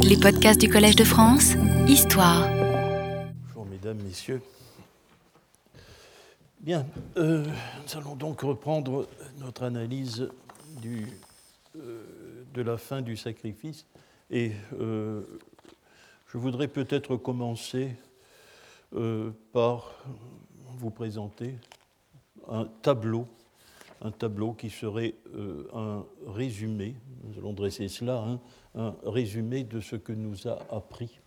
Les podcasts du Collège de France, Histoire. Bonjour mesdames, messieurs. Bien, euh, nous allons donc reprendre notre analyse du, euh, de la fin du sacrifice. Et euh, je voudrais peut-être commencer par vous présenter un tableau un tableau qui serait euh, un résumé, nous allons dresser cela, hein, un résumé de ce que nous a appris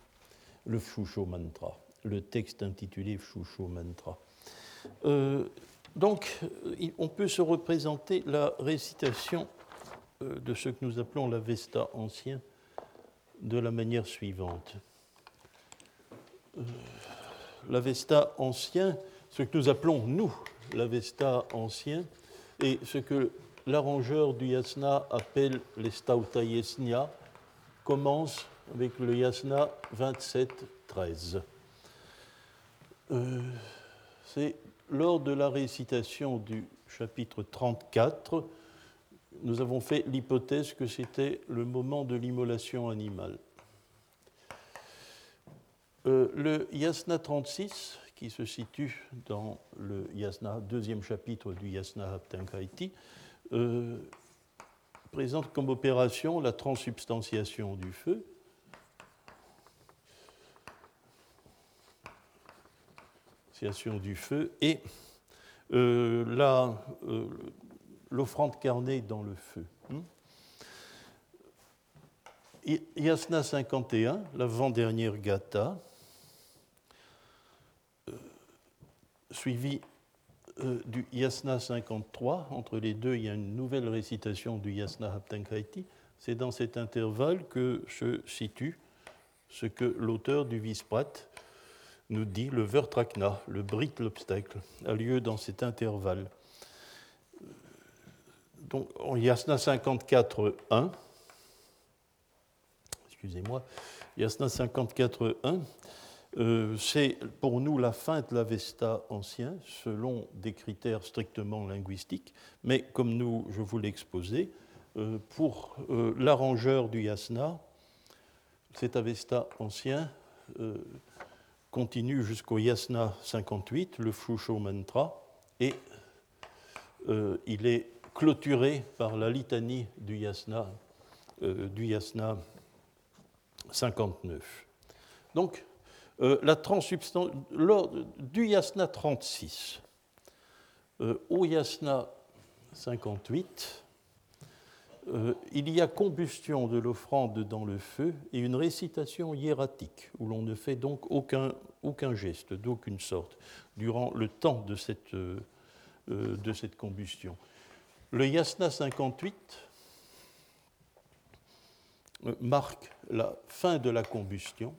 le Shusho Mantra, le texte intitulé Shusho Mantra. Euh, donc, on peut se représenter la récitation euh, de ce que nous appelons l'Avesta ancien de la manière suivante. L'Avesta ancien, ce que nous appelons, nous, l'Avesta ancien, et ce que l'arrangeur du yasna appelle les stauta yesnya commence avec le yasna 27-13. Euh, c'est lors de la récitation du chapitre 34, nous avons fait l'hypothèse que c'était le moment de l'immolation animale. Euh, le yasna 36 qui se situe dans le yasna, deuxième chapitre du yasna Haptankaiti, euh, présente comme opération la transsubstantiation du feu. du feu et euh, euh, l'offrande carnée dans le feu. Hmm? Yasna 51, l'avant-dernière gata, suivi euh, du Yasna 53. Entre les deux, il y a une nouvelle récitation du Yasna Haptankaiti. C'est dans cet intervalle que se situe ce que l'auteur du Visprat nous dit, le Vertrakna, le Brit, l'obstacle, a lieu dans cet intervalle. Donc, en Yasna 54.1, excusez-moi, Yasna 54.1, euh, c'est pour nous la fin de l'Avesta ancien, selon des critères strictement linguistiques, mais comme nous, je vous l'ai exposé, euh, pour euh, l'arrangeur du yasna, cet Avesta ancien continue jusqu'au yasna 58, le Fusho Mantra, et il est clôturé par la litanie du yasna, du yasna 59. Donc, euh, la du yasna 36 euh, au yasna 58, euh, il y a combustion de l'offrande dans le feu et une récitation hiératique, où l'on ne fait donc aucun, aucun geste d'aucune sorte durant le temps de de cette combustion. Le yasna 58 marque la fin de la combustion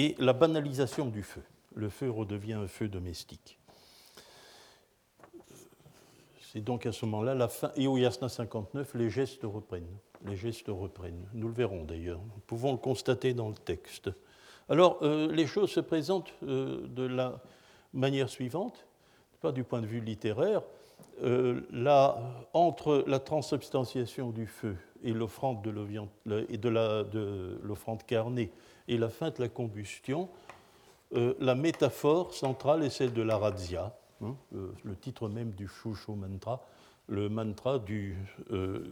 et la banalisation du feu. Le feu redevient un feu domestique. C'est donc à ce moment-là la fin. Et au Yasna 59, les gestes reprennent. Les gestes reprennent. Nous le verrons d'ailleurs. Nous pouvons le constater dans le texte. Alors, euh, les choses se présentent euh, de la manière suivante, pas du point de vue littéraire. Euh, entre la transsubstantiation du feu et l'offrande de l'offrande carnée et la fin de la combustion, euh, la métaphore centrale est celle de la razzia, hein, le, titre même du Shusho mantra, le mantra du, euh,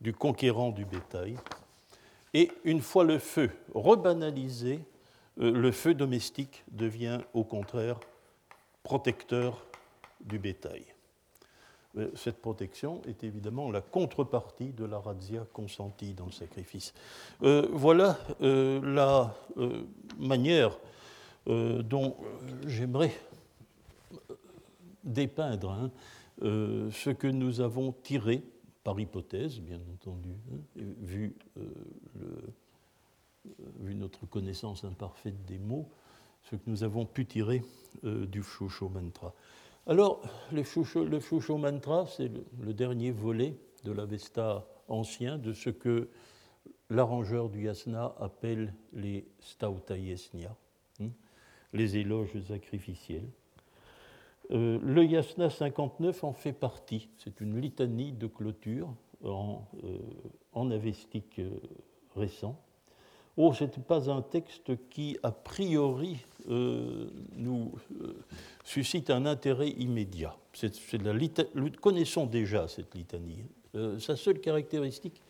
du conquérant du bétail. Et une fois le feu rebanalisé, euh, le feu domestique devient au contraire protecteur du bétail. Cette protection est évidemment la contrepartie de la razzia consentie dans le sacrifice. Euh, voilà euh, la euh, manière dont j'aimerais dépeindre hein, ce que nous avons tiré, par hypothèse bien entendu, hein, vu, vu, notre connaissance imparfaite des mots, ce que nous avons pu tirer du Shusho Mantra. Alors, le Shusho, Mantra, c'est le, dernier volet de l'Avesta ancien, de ce que l'arrangeur du yasna appelle les stauta yesnya, hein, les éloges sacrificiels. Euh, le yasna 59 en fait partie. C'est une litanie de clôture en, en avestique récent. Oh, ce n'était pas un texte qui, a priori, nous suscite un intérêt immédiat. nous connaissons déjà cette litanie. sa seule caractéristique,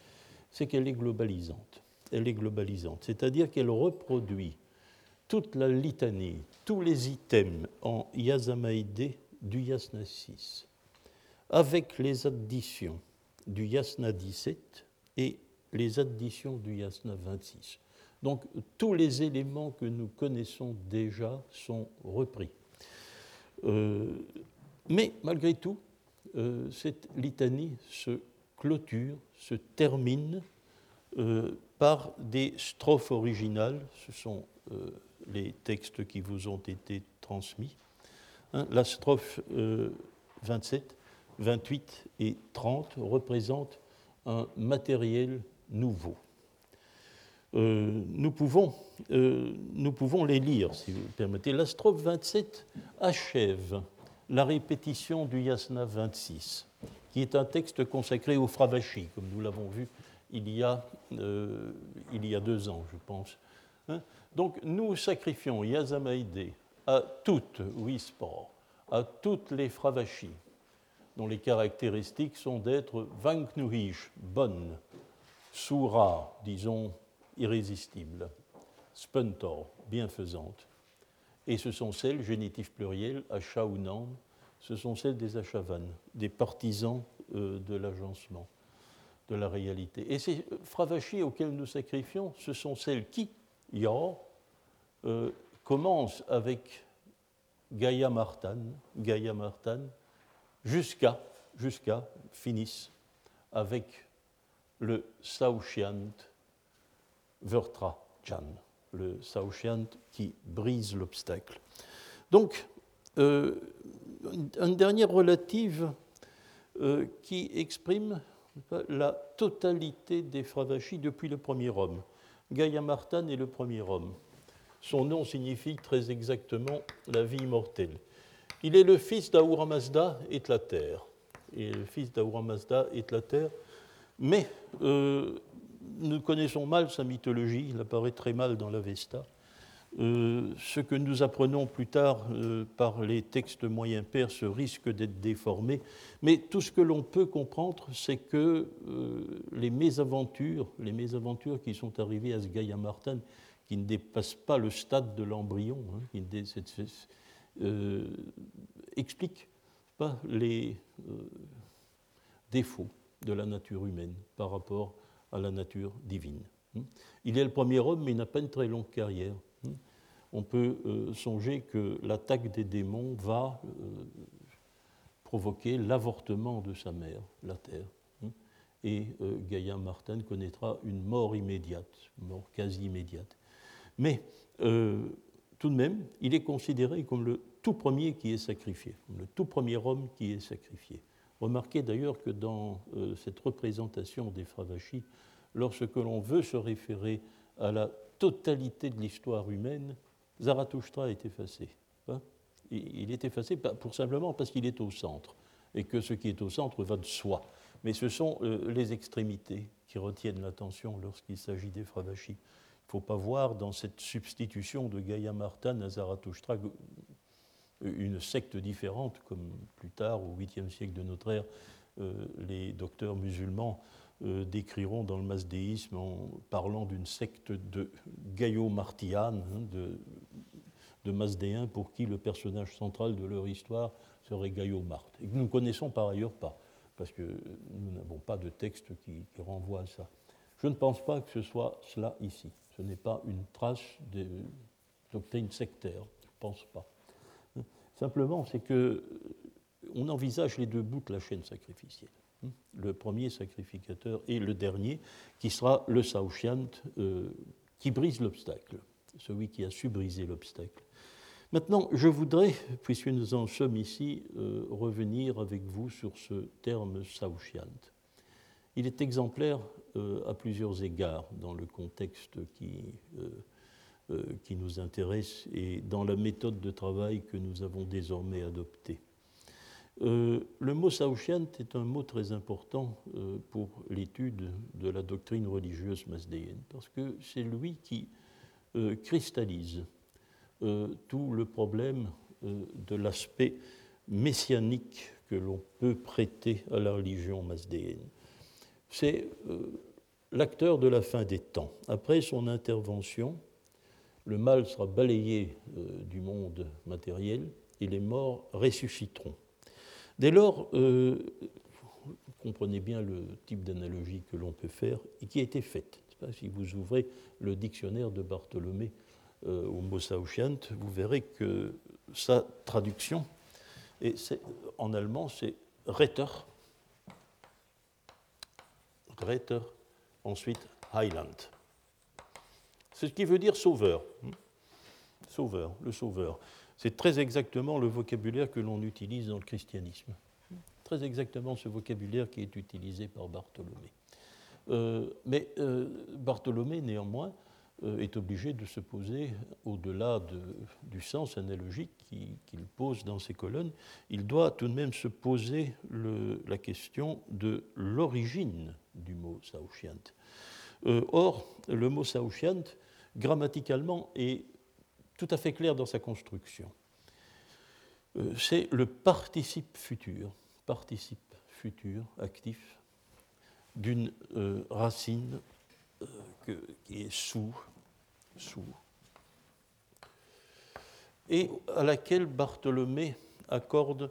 c'est qu'elle est globalisante. Elle est globalisante, c'est-à-dire qu'elle reproduit toute la litanie, tous les items en Yasamaïde du Yasna 6, avec les additions du Yasna 17 et les additions du Yasna 26. Donc tous les éléments que nous connaissons déjà sont repris. Euh, mais malgré tout, euh, cette litanie se clôture, se termine euh, par des strophes originales. Ce sont les textes qui vous ont été transmis. Hein, la strophe 27, 28 et 30 représentent un matériel nouveau. Euh, nous, pouvons, euh, nous pouvons les lire, si vous permettez. La strophe 27 achève la répétition du Yasna 26, qui est un texte consacré au Fravashi, comme nous l'avons vu il y, a, euh, il y a deux ans, je pense. Hein? Donc nous sacrifions Yazamaïde à toutes, oui, sport, à toutes les Fravashi, dont les caractéristiques sont d'être Vanknuhish, bonne, Soura, disons, irrésistible, Spuntor, bienfaisante. Et ce sont celles, génitif pluriel, Acha ou ce sont celles des Achavan, des partisans euh, de l'agencement, de la réalité. Et ces fravachis auxquels nous sacrifions, ce sont celles qui, Ya, euh, commencent avec Gaïa Martan, Gaïa Martan, jusqu'à, jusqu'à, finissent avec le Saushiant Vertra Chan, le Saoshiant qui brise l'obstacle. Donc, euh, une dernière relative euh, qui exprime la totalité des Fravachis depuis le premier homme. Gaïa Martan est le premier homme. Son nom signifie très exactement la vie immortelle. Il est le fils d'Ahura Mazda et de la terre. Et le fils d'Ahura Mazda et de la terre. Mais euh, nous connaissons mal sa mythologie, il apparaît très mal dans l'Avesta. Euh, ce que nous apprenons plus tard euh, par les textes moyens perses risque d'être déformé, mais tout ce que l'on peut comprendre, c'est que euh, les mésaventures, les mésaventures qui sont arrivées à ce Gaïa Martin, qui ne dépassent pas le stade de l'embryon, hein, expliquent pas les défauts de la nature humaine par rapport à la nature divine. Hmm. Il est le premier homme, mais il n'a pas une très longue carrière. Hmm. On peut euh, songer que l'attaque des démons va euh, provoquer l'avortement de sa mère, la Terre. Hmm. Et euh, Gaïa Martin connaîtra une mort immédiate, mort quasi immédiate. Mais tout de même, il est considéré comme le tout premier qui est sacrifié, comme le tout premier homme qui est sacrifié. Remarquez d'ailleurs que dans euh, cette représentation des lorsque l'on veut se référer à la totalité de l'histoire humaine, Zarathustra est effacé. Hein. il est effacé pour simplement parce qu'il est au centre, et que ce qui est au centre va de soi. Mais ce sont euh, les extrémités qui retiennent l'attention lorsqu'il s'agit des. Il ne faut pas voir dans cette substitution de Gaïa Martin à Zarathustra une secte différente, comme plus tard, au 8e siècle de notre ère, euh, les docteurs musulmans euh, décriront dans le masdéisme en parlant d'une secte de gaïo-martianes, hein, de, de masdéens pour qui le personnage central de leur histoire serait Gaïo-Marthe, et que nous ne connaissons par ailleurs pas, parce que nous n'avons pas de texte qui, qui, renvoie à ça. Je ne pense pas que ce soit cela ici. Ce n'est pas une trace de doctrine sectaire, je ne pense pas. Simplement, c'est que euh, on envisage les deux bouts de la chaîne sacrificielle. Hein. Le premier sacrificateur et le dernier, qui sera le Saoshiant, euh, qui brise l'obstacle, celui qui a su briser l'obstacle. Maintenant, je voudrais, puisque nous en sommes ici, euh, revenir avec vous sur ce terme Saoshiant. Il est exemplaire à plusieurs égards dans le contexte qui euh, qui nous intéresse et dans la méthode de travail que nous avons désormais adoptée. Euh, le mot Saouchiant est un mot très important euh, pour l'étude de la doctrine religieuse masdéenne, parce que c'est lui qui euh, cristallise tout le problème de l'aspect messianique que l'on peut prêter à la religion masdéenne. C'est l'acteur de la fin des temps. Après son intervention, le mal sera balayé du monde matériel et les morts ressusciteront. Dès lors, euh, vous comprenez bien le type d'analogie que l'on peut faire et qui a été faite. Si vous ouvrez le dictionnaire de Bartholomé euh, au vous verrez que sa traduction, en allemand, c'est Retter, Retter, ensuite Heiland. C'est ce qui veut dire sauveur. Sauveur, le sauveur. C'est très exactement le vocabulaire que l'on utilise dans le christianisme. Très exactement ce vocabulaire qui est utilisé par Bartholomé. Euh, mais euh, Bartholomé, néanmoins, euh, est obligé de se poser, au-delà du sens analogique qu'il pose dans ses colonnes, il doit tout de même se poser la question de l'origine du mot saouchiant. or, le mot saouchiant, grammaticalement, est tout à fait clair dans sa construction. Euh, c'est le participe futur, participe futur actif d'une euh, racine euh, qui est sous, sous, et à laquelle Bartholomé accorde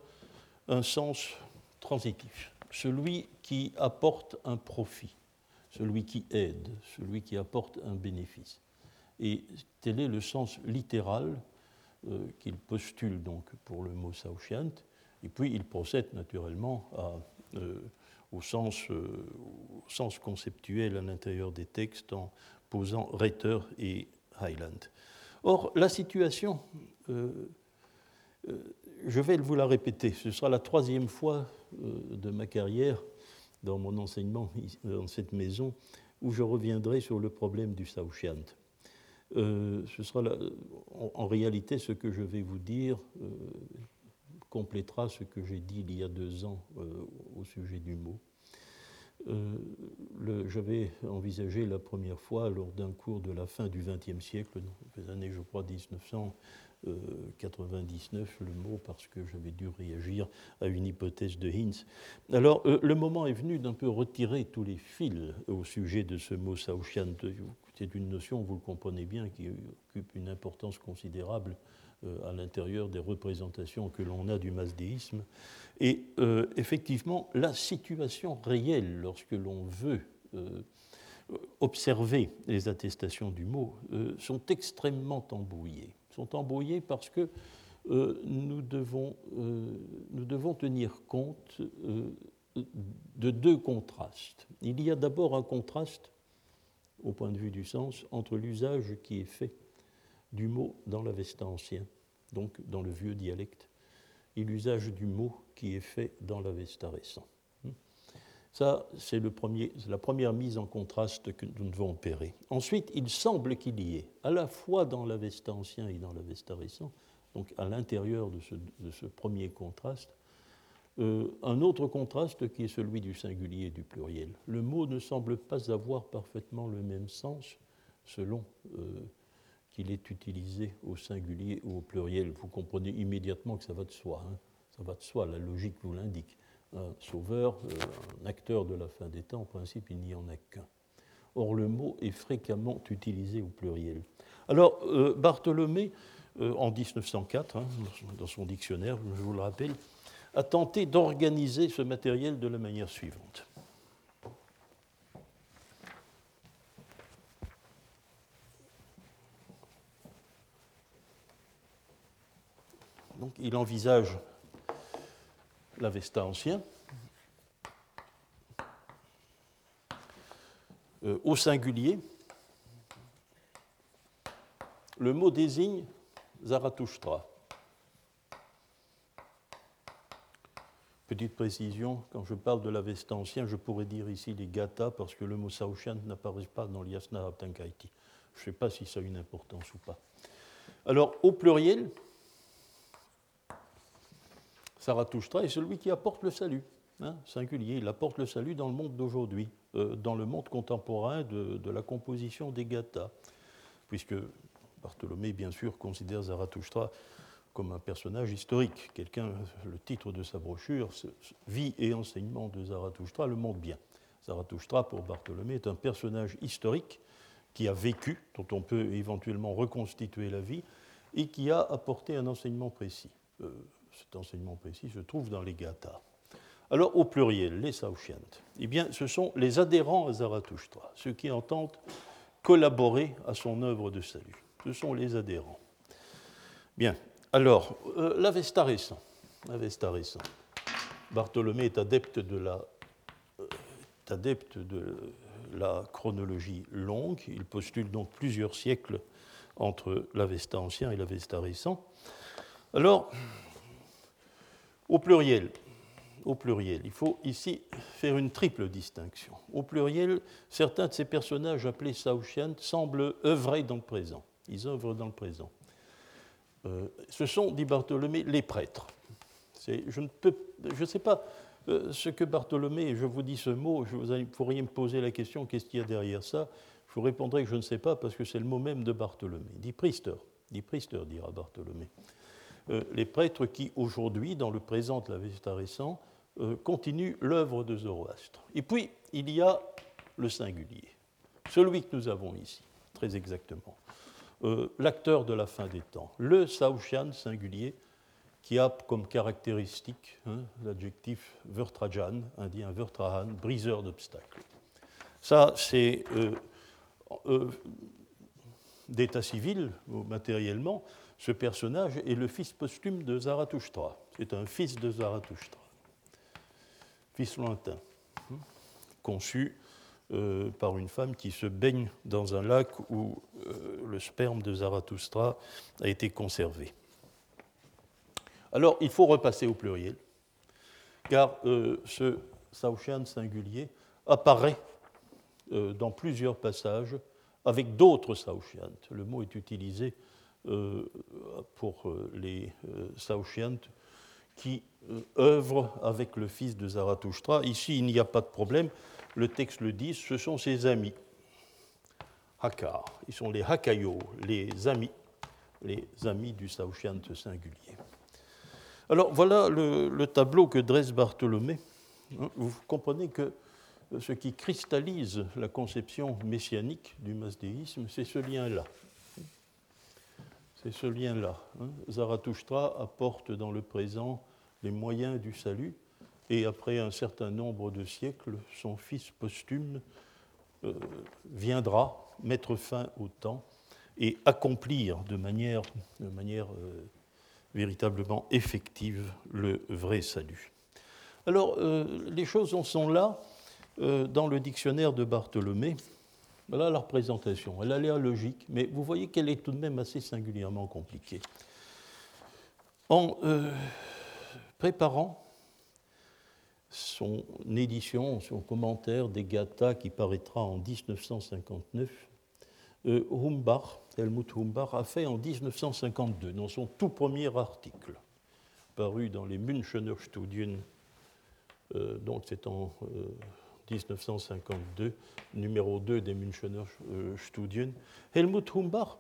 un sens transitif, celui qui apporte un profit, celui qui aide, celui qui apporte un bénéfice. Et tel est le sens littéral euh, qu'il postule donc pour le mot Saouchiant. Et puis il procède naturellement euh, au, sens, euh, au, sens, conceptuel à l'intérieur des textes en posant Reiter et Highland. Or, la situation, je vais vous la répéter, ce sera la troisième fois de ma carrière dans mon enseignement dans cette maison où je reviendrai sur le problème du Saouchiant. Euh, ce sera en, réalité ce que je vais vous dire euh, complétera ce que j'ai dit il y a deux ans euh, au sujet du mot. J'avais envisagé la première fois lors d'un cours de la fin du XXe siècle, les années je crois 1999, le mot parce que j'avais dû réagir à une hypothèse de Hinz. Alors le moment est venu d'un peu retirer tous les fils au sujet de ce mot Saouchian c'est une notion, vous le comprenez bien, qui occupe une importance considérable euh, à l'intérieur des représentations que l'on a du masdéisme. Et euh, effectivement, la situation réelle, lorsque l'on veut euh, observer les attestations du mot, sont extrêmement embrouillées. Sont embrouillées parce que nous devons, nous, devons, tenir compte de deux contrastes. Il y a d'abord un contraste au point de vue du sens, entre l'usage qui est fait du mot dans l'Avesta ancien, donc dans le vieux dialecte, et l'usage du mot qui est fait dans l'Avesta récent. Ça, c'est la première mise en contraste que nous devons opérer. Ensuite, il semble qu'il y ait, à la fois dans l'Avesta ancien et dans l'Avesta récent, donc à l'intérieur de ce premier contraste, euh, un autre contraste qui est celui du singulier et du pluriel. Le mot ne semble pas avoir parfaitement le même sens selon euh, qu'il est utilisé au singulier ou au pluriel. Vous comprenez immédiatement que ça va de soi. Hein. ça va de soi, la logique vous l'indique. Un sauveur, euh, un acteur de la fin des temps, en principe, il n'y en a qu'un. Or, le mot est fréquemment utilisé au pluriel. Alors, Bartholomé, en 1904, hein, dans son dictionnaire, je vous le rappelle, a tenté d'organiser ce matériel de la manière suivante. Donc, il envisage l'Avesta ancien euh, au singulier. Le mot désigne Zarathustra. Petite précision, quand je parle de l'Avesta ancien, je pourrais dire ici les Gata parce que le mot Saoshan n'apparaît pas dans l'Yasna Abtankaiti. Je ne sais pas si ça a une importance ou pas. Alors, au pluriel, Zarathustra est celui qui apporte le salut, hein, singulier. Il apporte le salut dans le monde d'aujourd'hui, euh, dans le monde contemporain de, la composition des gathas, puisque Bartholomé, bien sûr, considère Zarathustra comme un personnage historique. Quelqu'un, le titre de sa brochure, Vie et enseignement de Zarathustra, le montre bien. Zarathustra, pour Bartholomé, est un personnage historique qui a vécu, dont on peut éventuellement reconstituer la vie, et qui a apporté un enseignement précis. Euh, cet enseignement précis se trouve dans les Gathas. Alors, au pluriel, les Saoshyant, eh bien, ce sont les adhérents à Zarathustra, ceux qui entendent collaborer à son œuvre de salut. Ce sont les adhérents. Bien, alors, euh, l'Avesta récent. L'Avesta récent. Bartholomé est adepte de la, euh, chronologie longue. Il postule donc plusieurs siècles entre l'Avesta ancien et l'Avesta récent. Alors, au pluriel, au pluriel, il faut ici faire une triple distinction. Au pluriel, certains de ces personnages appelés Saouchian semblent œuvrer dans le présent. Ils œuvrent dans le présent. Euh, ce sont, dit Bartholomé, les prêtres. Je ne sais pas euh, ce que Bartholomé, je vous dis ce mot, vous pourriez me poser la question, qu'est-ce qu'il y a derrière ça? Je vous répondrai que je ne sais pas parce que c'est le mot même de Bartholomé. Dit priester, dit priester, dira Bartholomé. Euh, les prêtres qui, aujourd'hui, dans le présent de la Vesta récent, continuent l'œuvre de Zoroastre. Et puis, il y a le singulier, celui que nous avons ici, très exactement. Euh, l'acteur de la fin des temps, le Saoushan singulier, qui a comme caractéristique hein, l'adjectif Vertrajan, indien Vertrahan, briseur d'obstacles. Ça, c'est euh, euh, d'état civil, matériellement, ce personnage est le fils posthume de Zarathustra. C'est un fils de Zarathustra, fils lointain, hein, conçu euh, par une femme qui se baigne dans un lac où euh, le sperme de Zarathustra a été conservé. Alors, il faut repasser au pluriel, car euh, ce Saoshan singulier apparaît dans plusieurs passages avec d'autres Saoshyant. Le mot est utilisé pour les Saoshyant qui œuvrent avec le fils de Zarathustra. Ici, il n'y a pas de problème le texte le dit, ce sont ses amis. Hakar, ils sont les Hakayo, les amis, les amis du Saoshyant singulier. Alors voilà le, tableau que dresse Bartholomé. Hein, vous comprenez que ce qui cristallise la conception messianique du masdéisme, c'est ce lien-là. C'est ce lien-là. Hein. Zarathustra apporte dans le présent les moyens du salut et après un certain nombre de siècles, son fils posthume euh, viendra mettre fin au temps et accomplir de manière, euh, véritablement effective le vrai salut. Alors, euh, les choses en sont là dans le dictionnaire de Bartholomé. Voilà la représentation. Elle a l'air logique, mais vous voyez qu'elle est tout de même assez singulièrement compliquée. En préparant son édition, son commentaire des Gathas qui paraîtra en 1959, euh, Humbach, Helmut Humbach, a fait en 1952, dans son tout premier article, paru dans les Münchener Studien, euh, donc c'est en 1952, euh, numéro 2 des Münchener Studien. Helmut Humbach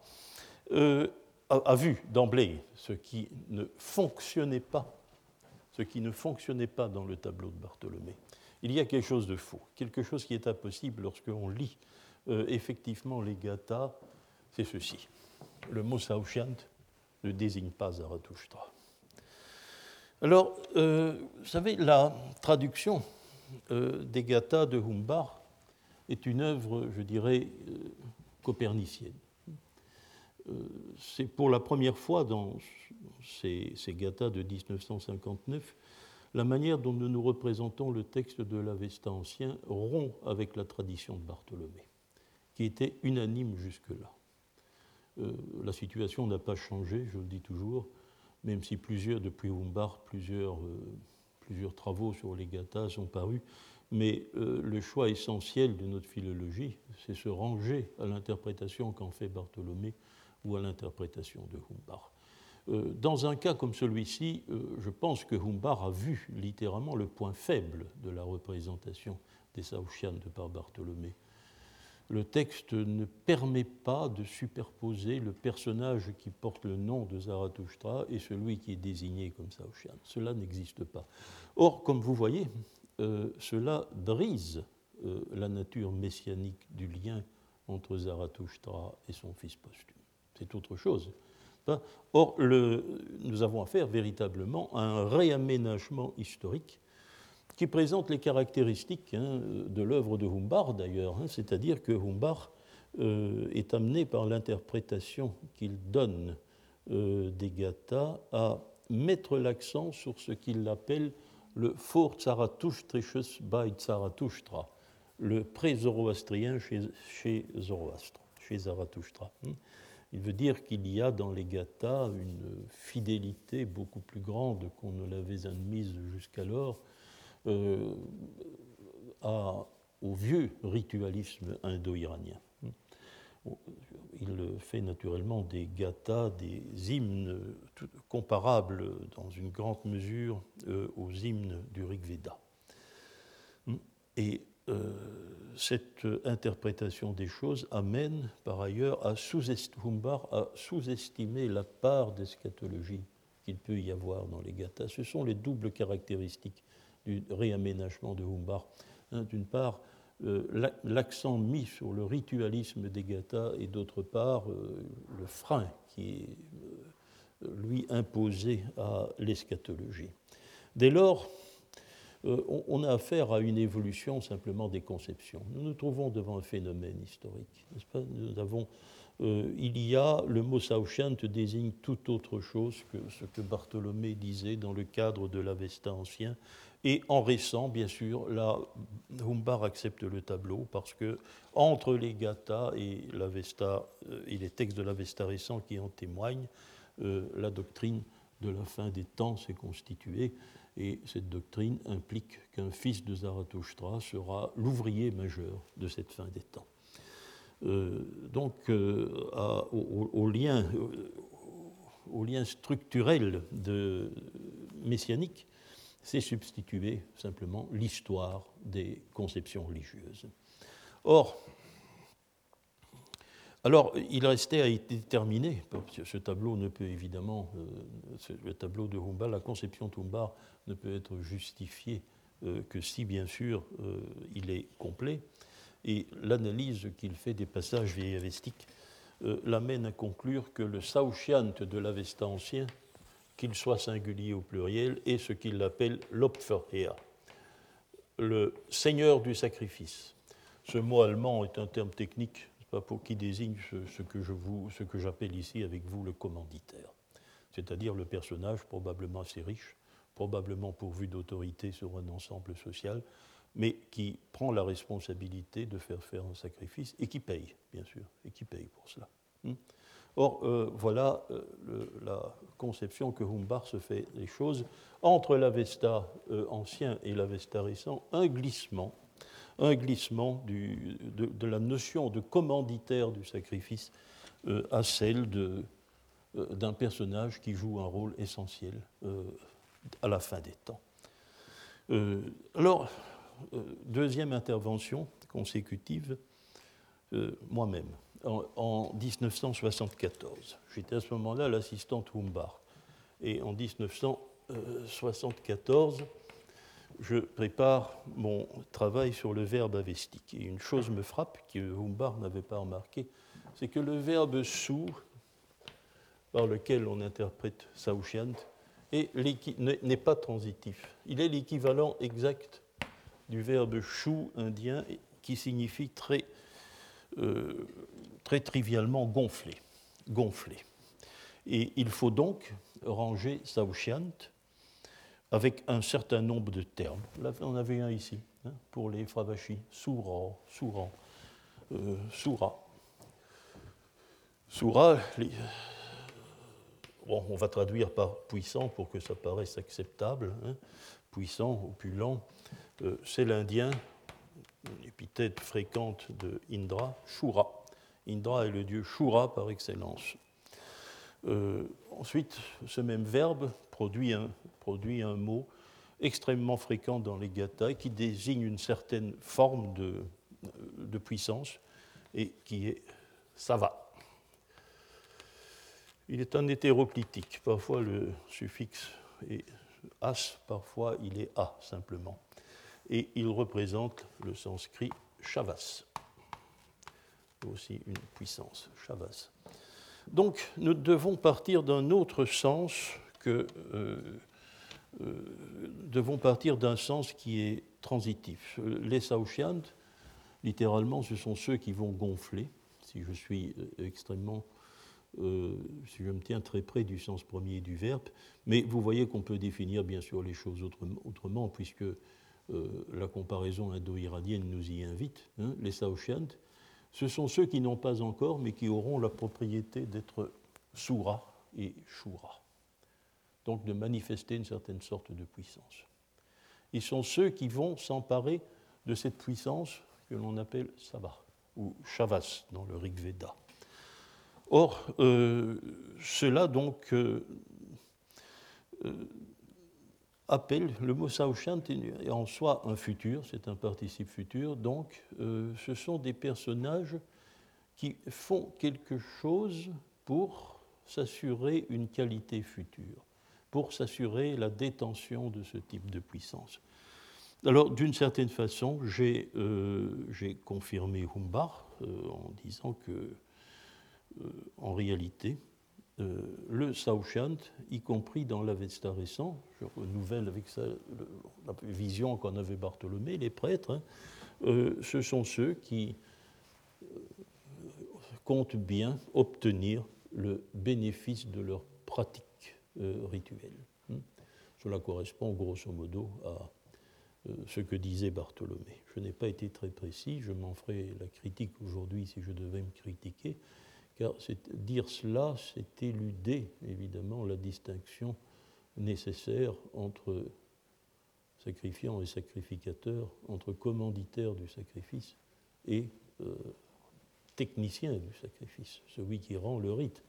a vu d'emblée ce qui ne fonctionnait pas ce qui ne fonctionnait pas dans le tableau de Bartholomé. Il y a quelque chose de faux, quelque chose qui est impossible lorsqu'on lit euh, effectivement les gathas, c'est ceci. Le mot Saouchiant ne désigne pas Zarathustra. Alors, euh, vous savez, la traduction euh, des gathas de Humbar est une œuvre, je dirais, copernicienne. C'est pour la première fois dans ces, ces gathas de 1959, la manière dont nous nous représentons le texte de l'Avesta ancien rompt avec la tradition de Bartholomé, qui était unanime jusque-là. Euh, la situation n'a pas changé, je le dis toujours, même si plusieurs, depuis Humbart, plusieurs, euh, travaux sur les gathas sont parus, mais euh, le choix essentiel de notre philologie, c'est se ranger à l'interprétation qu'en fait Bartholomé ou à l'interprétation de Humbart. dans un cas comme celui-ci, je pense que Humbar a vu littéralement le point faible de la représentation des Saouchianes par Bartholomé le texte ne permet pas de superposer le personnage qui porte le nom de Zarathustra et celui qui est désigné comme Saoshan. Cela n'existe pas. Or, comme vous voyez, euh, cela brise euh, la nature messianique du lien entre Zarathustra et son fils posthume. C'est autre chose. Or, le, nous avons affaire véritablement à un réaménagement historique qui présente les caractéristiques hein, de l'œuvre de Humbard d'ailleurs, hein, c'est-à-dire que Humbard euh, est amené par l'interprétation qu'il donne euh, des gathas à mettre l'accent sur ce qu'il appelle le For Zarathustra, le pré-zoroastrien chez, chez Zoroastre, chez. Hein. Il veut dire qu'il y a dans les gathas une fidélité beaucoup plus grande qu'on ne l'avait admise jusqu'alors euh, au vieux ritualisme indo-iranien. Il fait naturellement des gathas, des hymnes comparables dans une grande mesure euh, aux hymnes du Rig Veda. Euh, cette interprétation des choses amène par ailleurs à sous-estimer la part d'eschatologie qu'il peut y avoir dans les gathas. Ce sont les doubles caractéristiques du réaménagement de Humbard. Hein, d'une part, euh, l'accent mis sur le ritualisme des gathas et d'autre part, euh, le frein qui est, lui, imposé à l'eschatologie. Dès lors, on a affaire à une évolution simplement des conceptions. Nous nous trouvons devant un phénomène historique, Nous avons il y a, le mot Sauchant désigne tout autre chose que ce que Bartholomé disait dans le cadre de l'Avesta ancien, et en récent, bien sûr, là, Humbar accepte le tableau parce que entre les gathas et, l'Avesta, euh, les textes de l'Avesta récent qui en témoignent, euh, la doctrine de la fin des temps s'est constituée. Et cette doctrine implique qu'un fils de Zarathustra sera l'ouvrier majeur de cette fin des temps. Euh, donc, au, lien, au, lien, structurel de, messianique, c'est substituer simplement l'histoire des conceptions religieuses. Or, alors, il restait à déterminer, parce que ce tableau ne peut évidemment, euh, le tableau de Humbar, la conception de Humbar ne peut être justifiée euh, que si, bien sûr, euh, il est complet. Et l'analyse qu'il fait des passages vieillavestiques l'amène à conclure que le Saushiant de l'Avesta ancien qu'il soit singulier ou pluriel, et ce qu'il appelle l'Opferher, le seigneur du sacrifice. Ce mot allemand est un terme technique qui désigne ce que j'appelle ici avec vous le commanditaire, c'est-à-dire le personnage probablement assez riche, probablement pourvu d'autorité sur un ensemble social, mais qui prend la responsabilité de faire faire un sacrifice et qui paye, bien sûr, et qui paye pour cela. Hmm. Or, euh, voilà euh, la conception que Humbard se fait des choses. Entre l'Avesta euh, ancien et l'Avesta récent, un glissement, un glissement de, la notion de commanditaire du sacrifice à celle d'un personnage qui joue un rôle essentiel à la fin des temps. alors, deuxième intervention consécutive, moi-même en, 1974. J'étais à ce moment-là l'assistante Humbard. Et en 1974, je prépare mon travail sur le verbe avestique. Et une chose me frappe, que Humbard n'avait pas remarqué, c'est que le verbe sou, par lequel on interprète Saouchiant, n'est pas transitif. Il est l'équivalent exact du verbe chou indien qui signifie très euh, très trivialement gonflé. Et il faut donc ranger Saouchiant avec un certain nombre de termes. Là, on avait un ici, hein, pour les Fravashi, Soura, Soura, euh, Soura. Soura, bon, on va traduire par puissant pour que ça paraisse acceptable. Hein. Puissant, opulent, euh, c'est l'indien, une épithète fréquente de Indra, Shura. Indra est le dieu Shura par excellence. Euh, ensuite, ce même verbe produit un, mot extrêmement fréquent dans les gathas qui désigne une certaine forme de, de puissance et qui est ça va. Il est un hétéroclitique. Parfois le suffixe est as, parfois il est a simplement. Et il représente le sanskrit shavas. Aussi une puissance, shavas. Donc nous devons partir d'un autre sens que. Euh, euh, devons partir d'un sens qui est transitif. Les Saoshyant, littéralement, ce sont ceux qui vont gonfler, si je suis euh, extrêmement euh, si je me tiens très près du sens premier du verbe, mais vous voyez qu'on peut définir bien sûr les choses autrement, puisque la comparaison indo-iranienne nous y invite. Hein. les Saoshyant, ce sont ceux qui n'ont pas encore, mais qui auront la propriété d'être Soura et Shura donc de manifester une certaine sorte de puissance. Ils sont ceux qui vont s'emparer de cette puissance que l'on appelle Sabha ou Shavas dans le Rig Veda. Or, euh, cela donc euh, euh, appelle, le mot Saoshant est en soi un futur, c'est un participe futur, donc ce sont des personnages qui font quelque chose pour s'assurer une qualité future pour s'assurer la détention de ce type de puissance. Alors, d'une certaine façon, j'ai confirmé Humbach en disant que, en réalité, le Sauchant, y compris dans l'Avesta récent, je renouvelle avec la vision qu'en avait Bartholomé, les prêtres, hein, ce sont ceux qui comptent bien obtenir le bénéfice de leur pratique euh, rituel. Hmm. Cela correspond grosso modo à euh, ce que disait Bartholomé. Je n'ai pas été très précis, je m'en ferai la critique aujourd'hui si je devais me critiquer, car dire cela, c'est éluder évidemment la distinction nécessaire entre sacrifiant et sacrificateur, entre commanditaire du sacrifice et euh, technicien du sacrifice, celui qui rend le rite.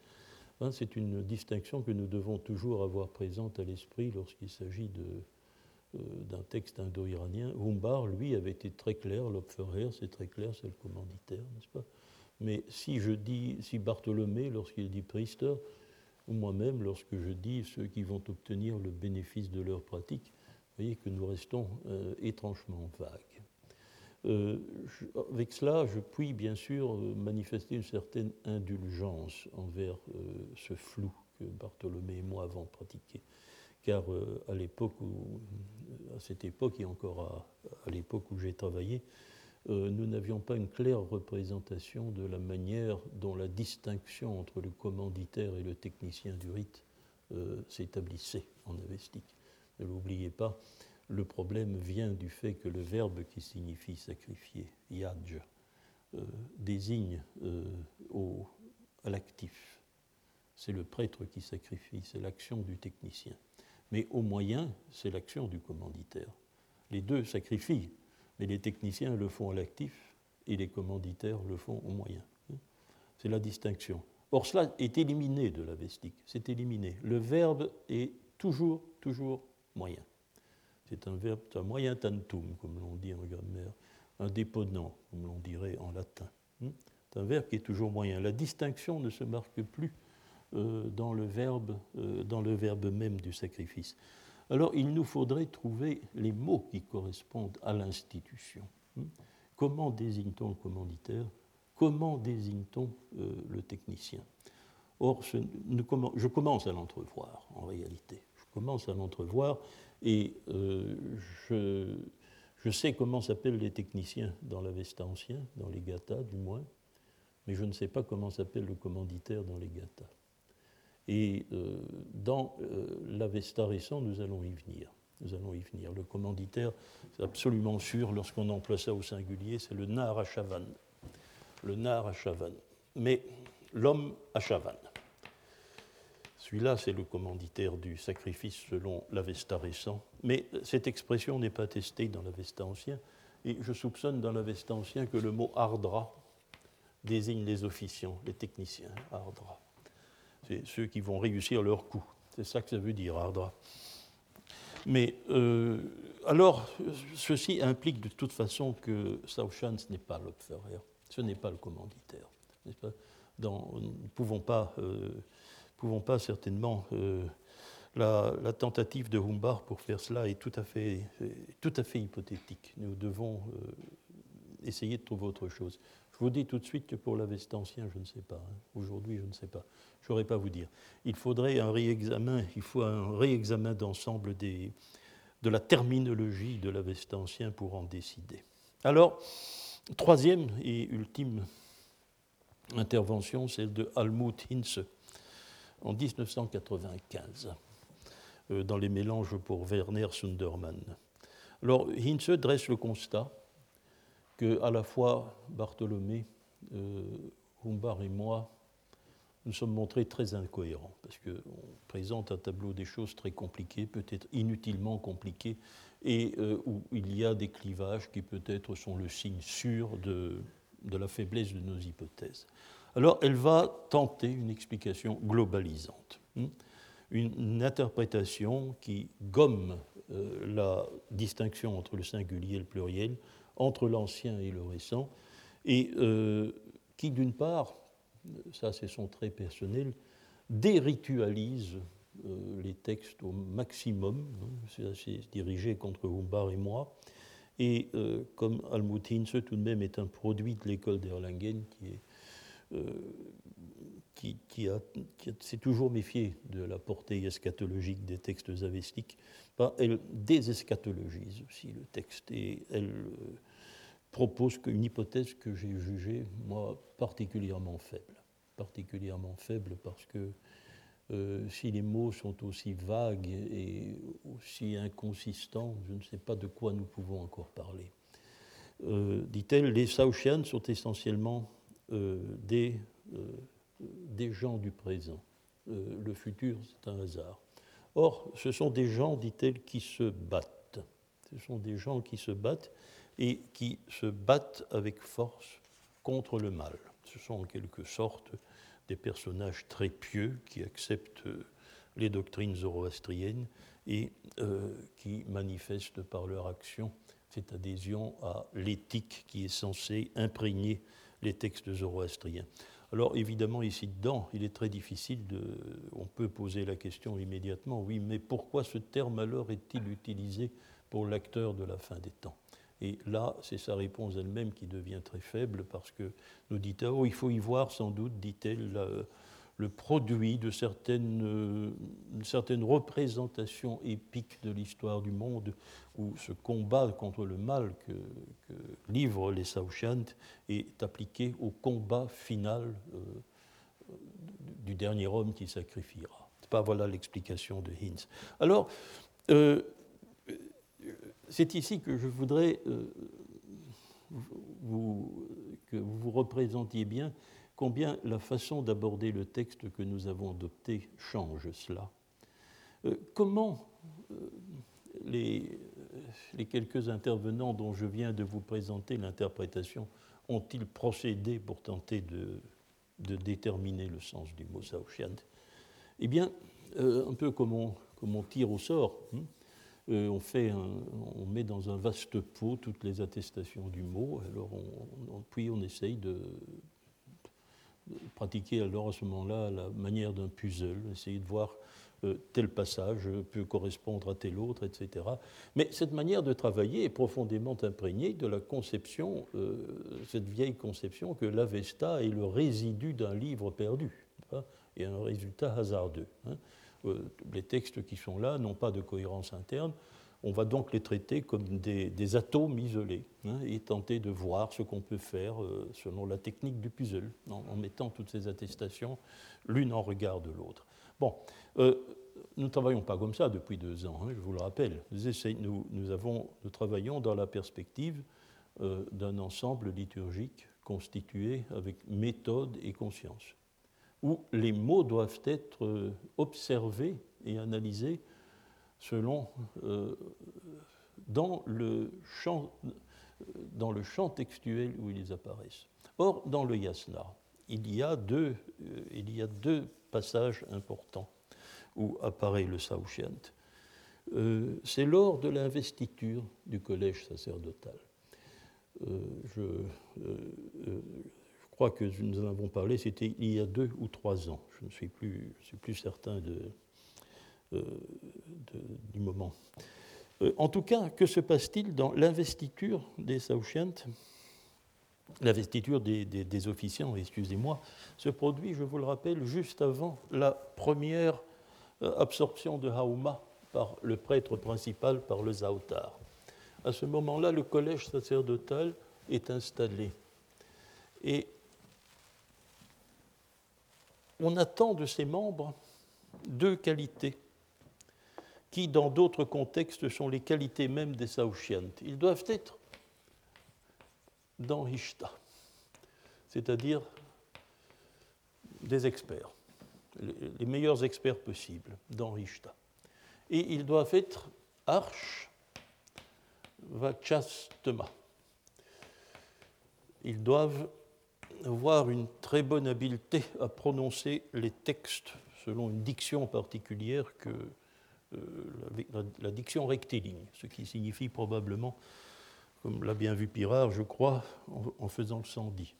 Hein, c'est une distinction que nous devons toujours avoir présente à l'esprit lorsqu'il s'agit euh, d'un texte indo-iranien. Humbar, lui, avait été très clair, l'Opferer, c'est très clair, c'est le commanditaire, n'est-ce pas? Mais si je dis, si Bartholomé, lorsqu'il dit priester, ou moi-même, lorsque je dis ceux qui vont obtenir le bénéfice de leur pratique, vous voyez que nous restons euh, étrangement vagues. Euh, avec cela, je puis bien sûr euh, manifester une certaine indulgence envers ce flou que Bartholomé et moi avons pratiqué. Car à l'époque à cette époque et encore à, l'époque où j'ai travaillé, nous n'avions pas une claire représentation de la manière dont la distinction entre le commanditaire et le technicien du rite s'établissait en avestique. Ne l'oubliez pas, le problème vient du fait que le verbe qui signifie sacrifier, yaj, euh, désigne euh, au, à l'actif. C'est le prêtre qui sacrifie, c'est l'action du technicien. Mais au moyen, c'est l'action du commanditaire. Les deux sacrifient, mais les techniciens le font à l'actif et les commanditaires le font au moyen. C'est la distinction. Or, cela est éliminé de la vestique, c'est éliminé. Le verbe est toujours, toujours moyen. C'est un verbe, un moyen tantum, comme l'on dit en grammaire, un déponent, comme l'on dirait en latin. C'est un verbe qui est toujours moyen. La distinction ne se marque plus euh, euh, dans le verbe même du sacrifice. Alors il nous faudrait trouver les mots qui correspondent à l'institution. Hmm? Comment désigne-t-on le commanditaire? Comment désigne-t-on euh, le technicien? Or, je commence à l'entrevoir en réalité. Je commence à l'entrevoir et euh, je, sais comment s'appellent les techniciens dans l'Avesta ancien, dans les gathas du moins, mais je ne sais pas comment s'appelle le commanditaire dans les gathas. Et euh, dans euh, l'Avesta récent, nous allons y venir. Nous allons y venir. Le commanditaire, c'est absolument sûr, lorsqu'on emploie ça au singulier, c'est le Nar Le Nar Mais l'homme Achavan. Celui-là, c'est le commanditaire du sacrifice selon l'Avesta récent. Mais cette expression n'est pas testée dans l'Avesta ancien. Et je soupçonne dans l'Avesta ancien que le mot ardra désigne les officiants, les techniciens, ardra. C'est ceux qui vont réussir leur coup. C'est ça que ça veut dire, Ardra. Mais euh, alors, ceci implique de toute façon que Saushan, ce n'est pas l'Opferer, ce n'est pas le commanditaire. Nous ne pouvons pas, euh, pouvons pas certainement. Euh, la, tentative de Humbar pour faire cela est tout à fait, tout à fait hypothétique. Nous devons essayer de trouver autre chose. Je vous dis tout de suite que pour l'Avestancien, je ne sais pas. Hein. Aujourd'hui, je ne sais pas. Je ne saurais pas vous dire. Il faudrait un réexamen, il faut un réexamen d'ensemble de la terminologie de l'Avestancien pour en décider. Alors, troisième et ultime intervention, celle de Almut Hinze en 1995, euh, dans les mélanges pour Werner Sundermann. Alors, Hinze dresse le constat que à la fois Bartholomé, euh, Humbar et moi, nous sommes montrés très incohérents, parce qu'on présente un tableau des choses très compliquées, peut-être inutilement compliquées, et euh, où il y a des clivages qui peut-être sont le signe sûr de, de la faiblesse de nos hypothèses. Alors elle va tenter une explication globalisante, hein, une, interprétation qui gomme euh, la distinction entre le singulier et le pluriel, entre l'ancien et le récent, et euh, qui, d'une part, ça c'est son trait personnel, déritualise euh, les textes au maximum, hein, c'est dirigé contre Humbar et moi, et euh, comme Almut Hinze tout de même est un produit de l'école d'Erlangen qui est qui, qui, a, s'est toujours méfié de la portée eschatologique des textes avestiques, bah, elle déseschatologise aussi le texte et elle propose une hypothèse que j'ai jugée, moi, particulièrement faible. Particulièrement faible parce que euh, si les mots sont aussi vagues et aussi inconsistants, je ne sais pas de quoi nous pouvons encore parler. Euh, dit-elle, les Saouchians sont essentiellement euh, des, des gens du présent. le futur, c'est un hasard. Or, ce sont des gens, dit-elle, qui se battent. Ce sont des gens qui se battent et qui se battent avec force contre le mal. Ce sont en quelque sorte des personnages très pieux qui acceptent les doctrines zoroastriennes et euh, qui manifestent par leur action cette adhésion à l'éthique qui est censée imprégner les textes zoroastriens. Alors évidemment, ici dedans, il est très difficile de... On peut poser la question immédiatement, oui, mais pourquoi ce terme alors est-il utilisé pour l'acteur de la fin des temps? Et là, c'est sa réponse elle-même qui devient très faible parce que nous dit oh, il faut y voir sans doute, dit-elle, le produit de certaines, euh, certaines représentations épiques de l'histoire du monde où ce combat contre le mal que, que livrent les Saouchant est appliqué au combat final euh, du dernier homme qui sacrifiera. Pas voilà l'explication de Hinz. Alors, euh, c'est ici que je voudrais euh, que vous vous représentiez bien combien la façon d'aborder le texte que nous avons adopté change cela. Euh, comment euh, les, quelques intervenants dont je viens de vous présenter l'interprétation ont-ils procédé pour tenter de, déterminer le sens du mot Saoshian Eh bien, un peu comme on, tire au sort. Hein, euh, on, met dans un vaste pot toutes les attestations du mot, puis on essaye de, pratiquer alors à ce moment-là la manière d'un puzzle, essayer de voir euh, tel passage peut correspondre à tel autre, etc. Mais cette manière de travailler est profondément imprégnée de la conception, euh, cette vieille conception que l'Avesta est le résidu d'un livre perdu, et un résultat hasardeux. Hein. Euh, les textes qui sont là n'ont pas de cohérence interne. On va donc les traiter comme des, atomes isolés hein, et tenter de voir ce qu'on peut faire euh, selon la technique du puzzle, en, mettant toutes ces attestations l'une en regard de l'autre. Bon, euh, nous ne travaillons pas comme ça depuis deux ans, hein, je vous le rappelle. Nous, avons, nous travaillons dans la perspective d'un ensemble liturgique constitué avec méthode et conscience où les mots doivent être euh, observés et analysés selon, euh, dans, le champ, dans le champ textuel où ils apparaissent. Or, dans le yasna, il y a deux, il y a deux passages importants où apparaît le Saouchiant. C'est lors de l'investiture du collège sacerdotal. Je, crois que nous en avons parlé, c'était il y a deux ou trois ans. Je ne suis plus, suis plus certain euh, du moment. Euh, en tout cas, que se passe-t-il dans l'investiture des Saouchiantes? L'investiture des, des, officiants, excusez-moi, se produit, je vous le rappelle, juste avant la première euh, absorption de Haouma par le prêtre principal, par le Zaoutar. À ce moment-là, le collège sacerdotal est installé. Et on attend de ses membres deux qualités qui, dans d'autres contextes, sont les qualités mêmes des Saouchiantes. Ils doivent être dans c'est-à-dire des experts, les meilleurs experts possibles dans Hishta. Et ils doivent être arch vachastema. Ils doivent avoir une très bonne habileté à prononcer les textes selon une diction particulière que euh, la, diction rectiligne, ce qui signifie probablement, comme l'a bien vu Pirard, je crois, en, faisant le sang dit,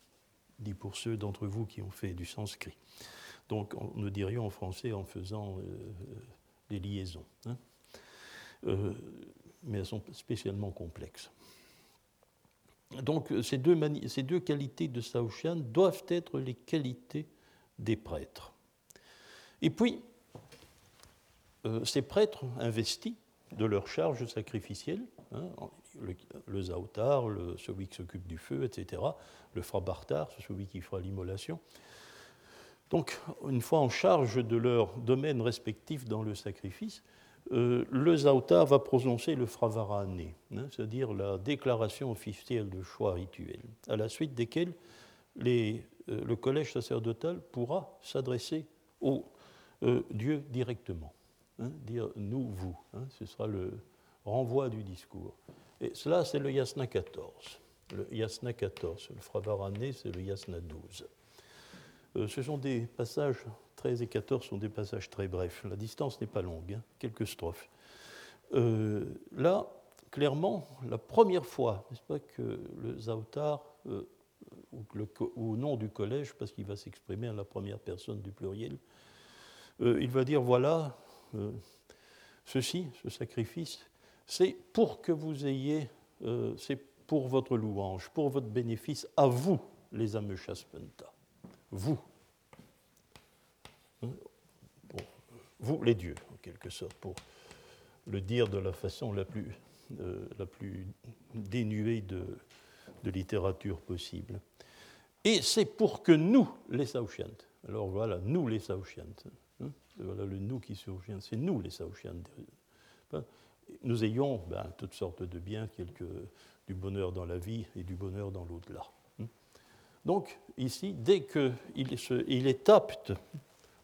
pour ceux d'entre vous qui ont fait du sanskrit. Donc on ne dirait en français en faisant euh, des liaisons. Hein. Euh, mais elles sont spécialement complexes. Donc ces deux, ces deux qualités de Saoshan doivent être les qualités des prêtres. Et puis, euh, ces prêtres investis de leur charge sacrificielle, hein, le, zaoutar, celui qui s'occupe du feu, etc., le frabartar, celui qui fera l'immolation. Donc, une fois en charge de leur domaine respectif dans le sacrifice, euh, le zaoutar va prononcer le fravarané, hein, c'est-à-dire la déclaration officielle de choix rituel, à la suite desquelles les, euh, le collège sacerdotal pourra s'adresser au Dieu directement. Hein, dire nous, vous. Hein, ce sera le renvoi du discours. Et cela, c'est le yasna 14. Le yasna 14, le Frabarané, c'est le yasna 12. Euh, ce sont des passages, 13 et 14 sont des passages très brefs. La distance n'est pas longue, hein, quelques strophes. Euh, là, clairement, la première fois, n'est-ce pas, que le Zaoutar, euh, au nom du collège, parce qu'il va s'exprimer à la première personne du pluriel, il va dire voilà, euh, ceci, ce sacrifice, c'est pour que vous ayez, euh, c'est pour votre louange, pour votre bénéfice, à vous, les Amechaspenta. Vous. Hein, vous, les dieux, en quelque sorte, pour le dire de la façon la plus, euh, la plus dénuée de, de, littérature possible. Et c'est pour que nous, les Saouchiantes, alors voilà, nous les Saouchiantes, voilà le nous qui surgit, c'est nous les Saouchians. Nous ayons ben, toutes sortes de biens, quelques, du bonheur dans la vie et du bonheur dans l'au-delà. Hmm. Donc, ici, dès qu'il il est apte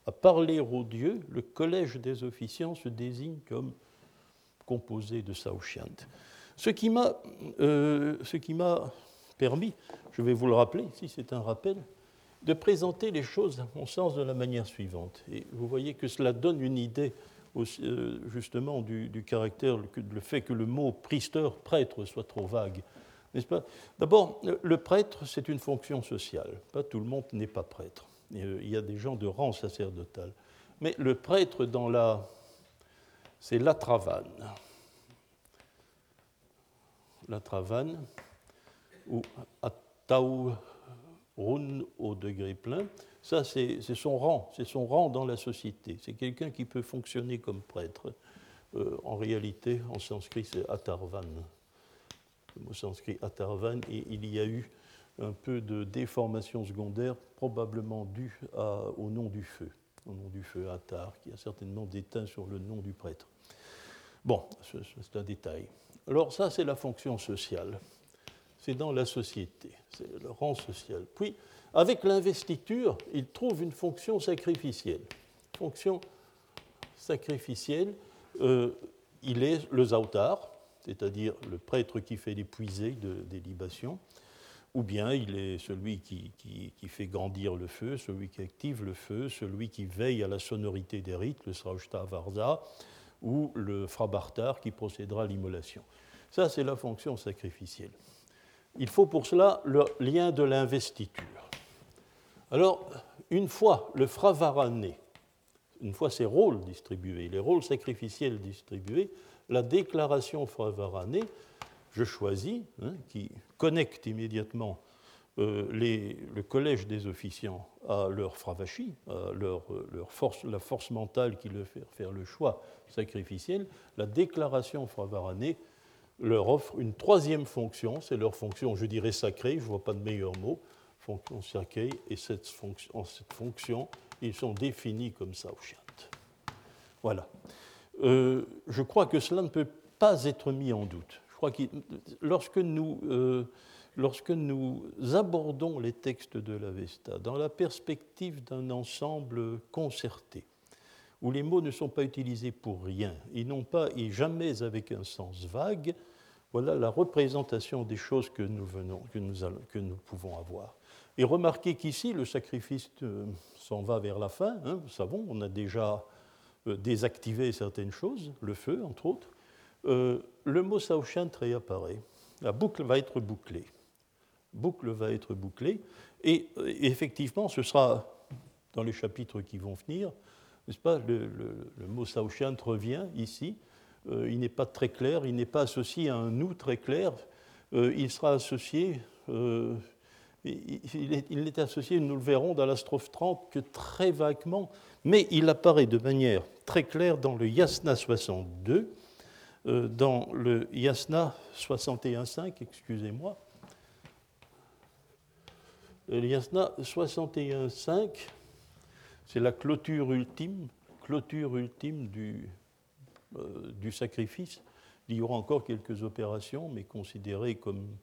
à parler aux dieux, le collège des officiants se désigne comme composé de Saouchiant. Ce qui m'a euh, permis, je vais vous le rappeler, ici c'est un rappel, de présenter les choses, à mon sens, de la manière suivante. Et vous voyez que cela donne une idée euh, justement du, caractère, le fait que le mot prêtre, soit trop vague. N'est-ce pas? D'abord, le prêtre, c'est une fonction sociale. Tout le monde n'est pas prêtre. Euh, il y a des gens de rang sacerdotal. Mais le prêtre, dans la, c'est la travane. La travane, ou ataou Rune au degré plein, ça c'est son rang, c'est son rang dans la société. C'est quelqu'un qui peut fonctionner comme prêtre. Euh, en réalité, en sanskrit, c'est Atarvan. Le mot sanskrit Atarvan, et il y a eu un peu de déformation secondaire, probablement due au nom du feu, au nom du feu Atar, qui a certainement déteint sur le nom du prêtre. Bon, c'est un détail. Alors ça, c'est la fonction sociale c'est dans la société, c'est le rang social. Puis, avec l'investiture, il trouve une fonction sacrificielle. Fonction sacrificielle, euh, il est le zautar, c'est-à-dire le prêtre qui fait les puisées de, des libations. Ou bien il est celui qui, fait grandir le feu, celui qui active le feu, celui qui veille à la sonorité des rites, le Sraushta Varza, ou le Frabartar qui procédera à l'immolation. Ça, c'est la fonction sacrificielle. Il faut pour cela le lien de l'investiture. Alors, une fois le Fravarané, une fois ses rôles distribués, les rôles sacrificiels distribués, la déclaration Fravarané, je choisis, hein, qui connecte immédiatement euh, le collège des officiants à leur fravashi, à leur, leur force, la force mentale qui leur fait faire le choix sacrificiel, la déclaration Fravaranée leur offre une troisième fonction, c'est leur fonction, je dirais sacrée, je ne vois pas de meilleur mot, fonction sacrée, et en cette fonction, ils sont définis comme Saoshyant. Voilà. Euh, je crois que cela ne peut pas être mis en doute. Crois que lorsque nous euh, lorsque nous abordons les textes de l'Avesta dans la perspective d'un ensemble concerté, où les mots ne sont pas utilisés pour rien, ils n'ont pas et jamais avec un sens vague, voilà la représentation des choses que nous, pouvons avoir. Et remarquez qu'ici, le sacrifice euh, s'en va vers la fin. Hein, nous savons, on a déjà euh, désactivé certaines choses, le feu, entre autres. Euh, le mot Saoshan réapparaît. La boucle va être bouclée boucle va être bouclée. Et, effectivement, ce sera dans les chapitres qui vont venir, n'est-ce pas le, mot Saoshyant revient ici. Euh, il n'est pas très clair, il n'est pas associé à un nous très clair. Euh, il sera associé, euh, il, n'est associé, nous le verrons dans la strophe 30, que très vaguement, mais il apparaît de manière très claire dans le Yasna 62, dans le Yasna 61.5, excusez-moi, L'Yasna 61.5, c'est la clôture ultime, clôture ultime du, euh, du sacrifice. Il y aura encore quelques opérations, mais considérées comme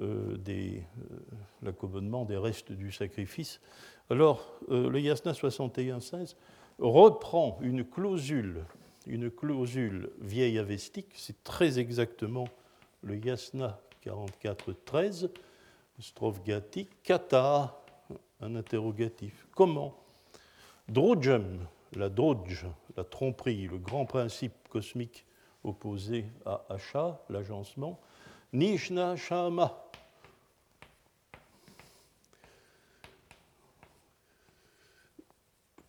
euh, des, euh, l'accommodement des restes du sacrifice. Alors, le Yasna 61.16 reprend une clausule, une clausule vieille avestique, c'est très exactement le Yasna 44.13, strophe gati, kata, un interrogatif. Comment Drojam, la drodge, la tromperie, le grand principe cosmique opposé à Asha, l'agencement. Nishna Shama.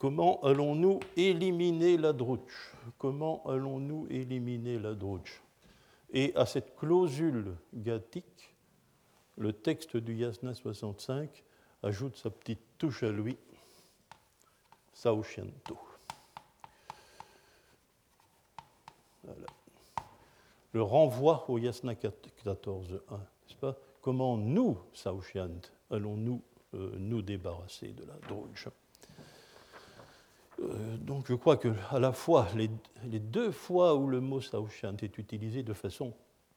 Comment allons-nous éliminer la drouche Comment allons-nous éliminer la drouche Et à cette clausule gathique, le texte du Yasna 65 ajoute sa petite touche à lui, Saoshianto. Le renvoi au Yasna 14.1, n'est-ce pas? Comment nous, Saoshiant, allons-nous euh, nous débarrasser de la droge donc je crois que à la fois les, deux fois où le mot Saoshiant est utilisé de façon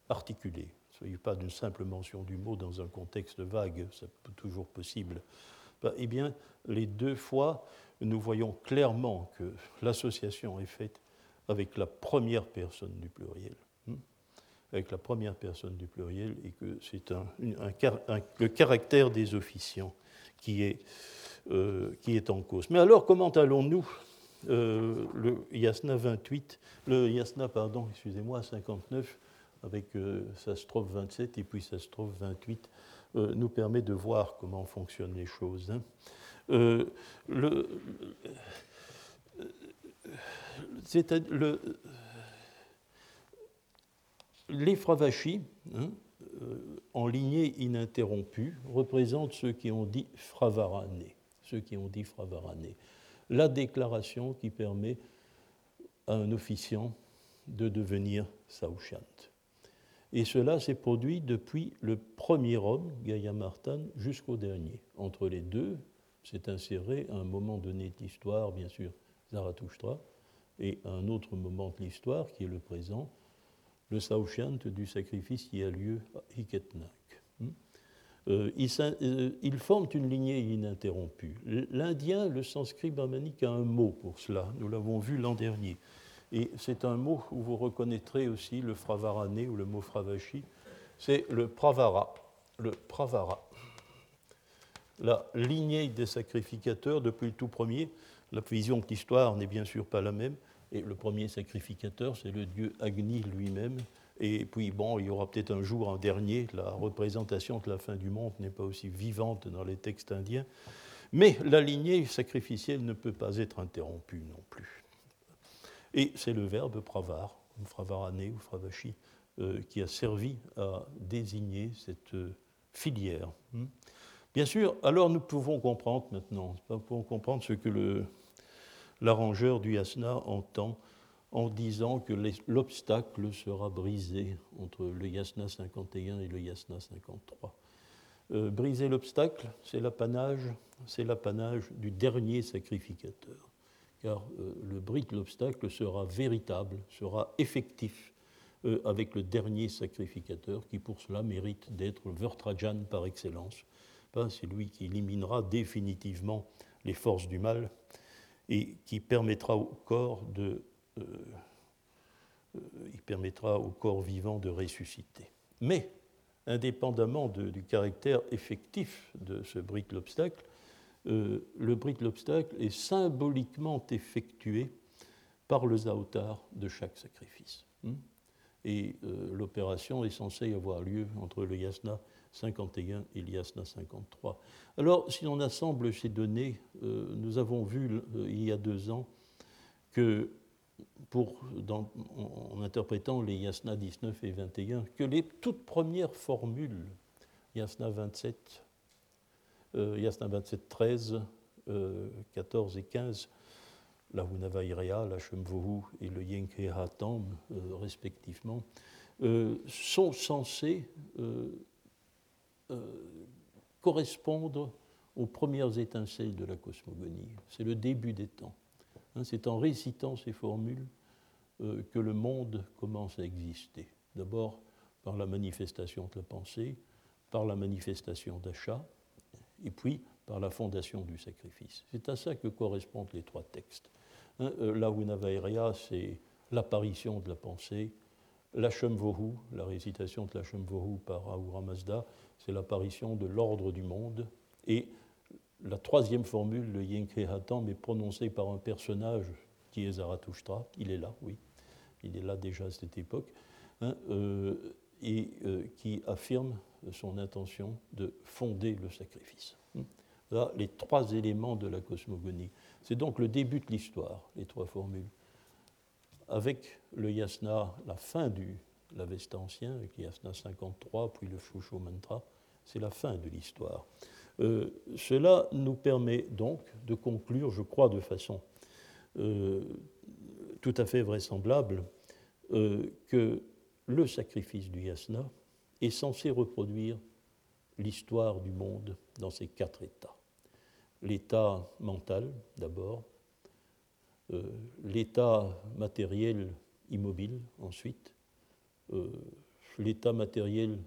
articulée, ne s'agit pas d'une simple mention du mot dans un contexte vague, c'est toujours possible. Bah, eh bien, les deux fois, nous voyons clairement que l'association est faite avec la première personne du pluriel. Hmm, avec la première personne du pluriel, et que c'est le caractère des officiants qui est, euh, qui est en cause. Mais alors, comment allons-nous euh, le Yasna 28, le Yasna, pardon, excusez-moi, 59, avec euh, sa strophe 27 et puis sa strophe 28, euh, nous permet de voir comment fonctionnent les choses. Hein. Euh, le, le, les fravachis, hein, en lignée ininterrompue, représentent ceux qui ont dit fravarané, ceux qui ont dit fravarané. La déclaration qui permet à un officiant de devenir saouchant. Et cela s'est produit depuis le premier homme, Gaïa Martin, jusqu'au dernier. Entre les deux, s'est inséré un moment donné de l'histoire, bien sûr, Zarathustra, et un autre moment de l'histoire, qui est le présent, le Saoshyant du sacrifice qui a lieu à Iketnak. Euh, euh, ils, forment une lignée ininterrompue. L'indien, le sanskrit brahmanique, a un mot pour cela. Nous l'avons vu l'an dernier. Et c'est un mot où vous reconnaîtrez aussi le fravarane ou le mot fravashi, c'est le pravara. le Pravara. La lignée des sacrificateurs depuis le tout premier, la vision de l'histoire n'est bien sûr pas la même, et le premier sacrificateur, c'est le dieu Agni lui-même. Et puis, bon, il y aura peut-être un jour un dernier, la représentation de la fin du monde n'est pas aussi vivante dans les textes indiens, mais la lignée sacrificielle ne peut pas être interrompue non plus. Et c'est le verbe pravar, ou fravarane ou fravashi, euh, qui a servi à désigner cette euh, filière. Hmm. Bien sûr, alors nous pouvons comprendre maintenant, nous pouvons comprendre ce que l'arrangeur du yasna entend en disant que l'obstacle sera brisé entre le yasna 51 et le yasna 53. Euh, briser l'obstacle, c'est l'apanage, c'est l'apanage du dernier sacrificateur, car euh, le bris de l'obstacle sera véritable, sera effectif euh, avec le dernier sacrificateur qui pour cela mérite d'être Vertrajan par excellence. C'est lui qui éliminera définitivement les forces du mal et qui permettra au corps de, il permettra au corps vivant de ressusciter. Mais indépendamment du caractère effectif de ce bris de l'obstacle, euh, le bris de l'obstacle est symboliquement effectué par le zaotar de chaque sacrifice. Hmm? Et euh, l'opération est censée avoir lieu entre le yasna 51 et le yasna 53. Alors, si on assemble ces données, euh, nous avons vu il y a deux ans que en, interprétant les yasna 19 et 21, que les toutes premières formules, yasna 27, euh, yasna 27, 13, 14 et 15, la Hunavairea, la Shemvohu et le Yenke Hatam, euh, respectivement, euh, sont censés correspondre aux premières étincelles de la cosmogonie. C'est le début des temps. Hein, c'est en récitant ces formules euh, que le monde commence à exister. D'abord par la manifestation de la pensée, par la manifestation d'achat, et puis par la fondation du sacrifice. C'est à ça que correspondent les trois textes. Hein, euh, la c'est l'apparition de la pensée. La Shemvohu, la récitation de la Shemvohu par Ahura Mazda, c'est l'apparition de l'ordre du monde. Et la troisième formule, le Yenke Hatam, est prononcée par un personnage qui est Zarathustra. Il est là, oui. Il est là déjà à cette époque. Hein, euh, et euh, qui affirme son intention de fonder le sacrifice. Hein. Là, les trois éléments de la cosmogonie. C'est donc le début de l'histoire, les trois formules. Avec le yasna, la fin du l'Avesta ancien, avec le yasna 53, puis le Shusho Mantra, c'est la fin de l'histoire. Euh, cela nous permet donc de conclure, je crois, de façon tout à fait vraisemblable, euh, que le sacrifice du yasna est censé reproduire l'histoire du monde dans ses quatre états. L'état mental, d'abord, l'état matériel immobile, ensuite, l'état matériel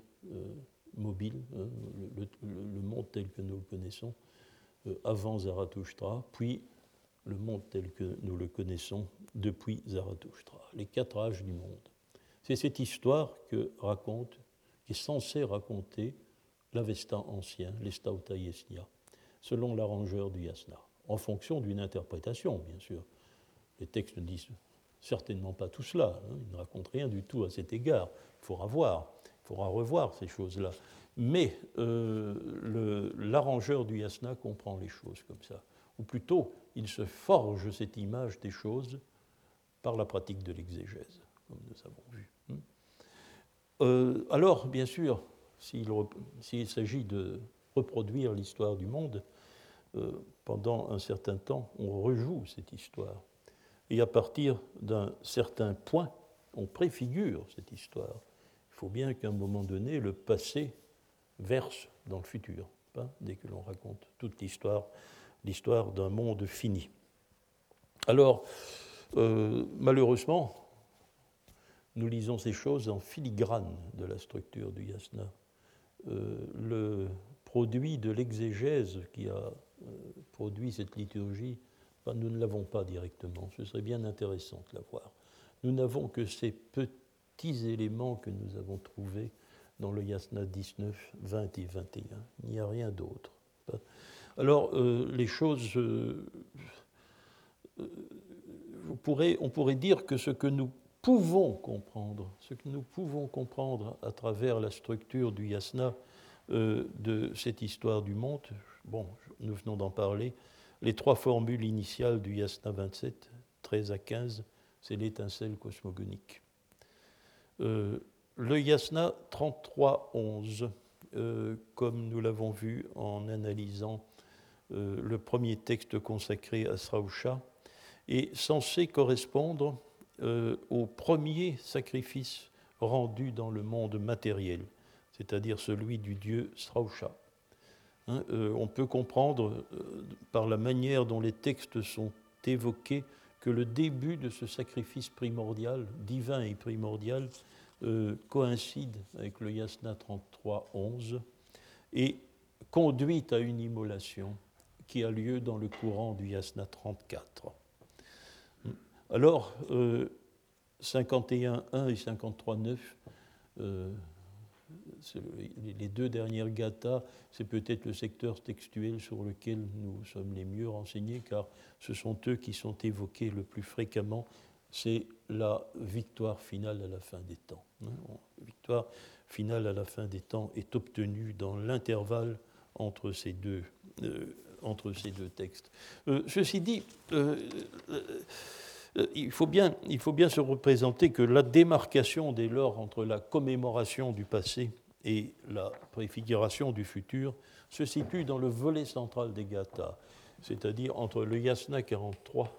mobile, hein, le, monde tel que nous le connaissons euh, avant Zarathustra, puis le monde tel que nous le connaissons depuis Zarathustra, les quatre âges du monde. C'est cette histoire que raconte, qui est censée raconter l'Avesta ancien, l'Estauta Yesnia, selon l'arrangeur du Yasna, en fonction d'une interprétation, bien sûr. Les textes ne disent certainement pas tout cela, hein, ils ne racontent rien du tout à cet égard, il faudra voir faudra revoir ces choses-là. Mais euh, l'arrangeur du yasna comprend les choses comme ça. Ou plutôt, il se forge cette image des choses par la pratique de l'exégèse, comme nous avons vu. Hmm. Euh, alors, bien sûr, s'il s'agit de reproduire l'histoire du monde, euh, pendant un certain temps, on rejoue cette histoire. Et à partir d'un certain point, on préfigure cette histoire faut bien qu'à un moment donné, le passé verse dans le futur, pas dès que l'on raconte toute l'histoire, l'histoire d'un monde fini. Alors, euh, malheureusement, nous lisons ces choses en filigrane de la structure du yasna. Euh, le produit de l'exégèse qui a euh, produit cette liturgie, ben, nous ne l'avons pas directement. Ce serait bien intéressant de l'avoir. Nous n'avons que ces petits éléments que nous avons trouvés dans le yasna 19, 20 et 21. Il n'y a rien d'autre. Alors, euh, les choses. Euh, on pourrait dire que ce que nous pouvons comprendre, ce que nous pouvons comprendre à travers la structure du yasna de cette histoire du monde, bon, nous venons d'en parler, les trois formules initiales du yasna 27, 13 à 15, c'est l'étincelle cosmogonique. Euh, le yasna 33.11, euh, comme nous l'avons vu en analysant euh, le premier texte consacré à Srausha, est censé correspondre au premier sacrifice rendu dans le monde matériel, c'est-à-dire celui du dieu Srausha. Hein, on peut comprendre par la manière dont les textes sont évoqués que le début de ce sacrifice primordial, divin et primordial, euh, coïncide avec le yasna 33.11 et conduit à une immolation qui a lieu dans le courant du yasna 34. Alors, euh, 51.1 et 53.9, euh, les deux dernières gathas, c'est peut-être le secteur textuel sur lequel nous sommes les mieux renseignés, car ce sont eux qui sont évoqués le plus fréquemment. C'est la victoire finale à la fin des temps. La hein. victoire finale à la fin des temps est obtenue dans l'intervalle entre ces deux, euh, entre ces deux textes. Euh, ceci dit, euh, il, faut bien, il faut bien se représenter que la démarcation dès lors entre la commémoration du passé et la préfiguration du futur se situe dans le volet central des gathas, c'est-à-dire entre le yasna 43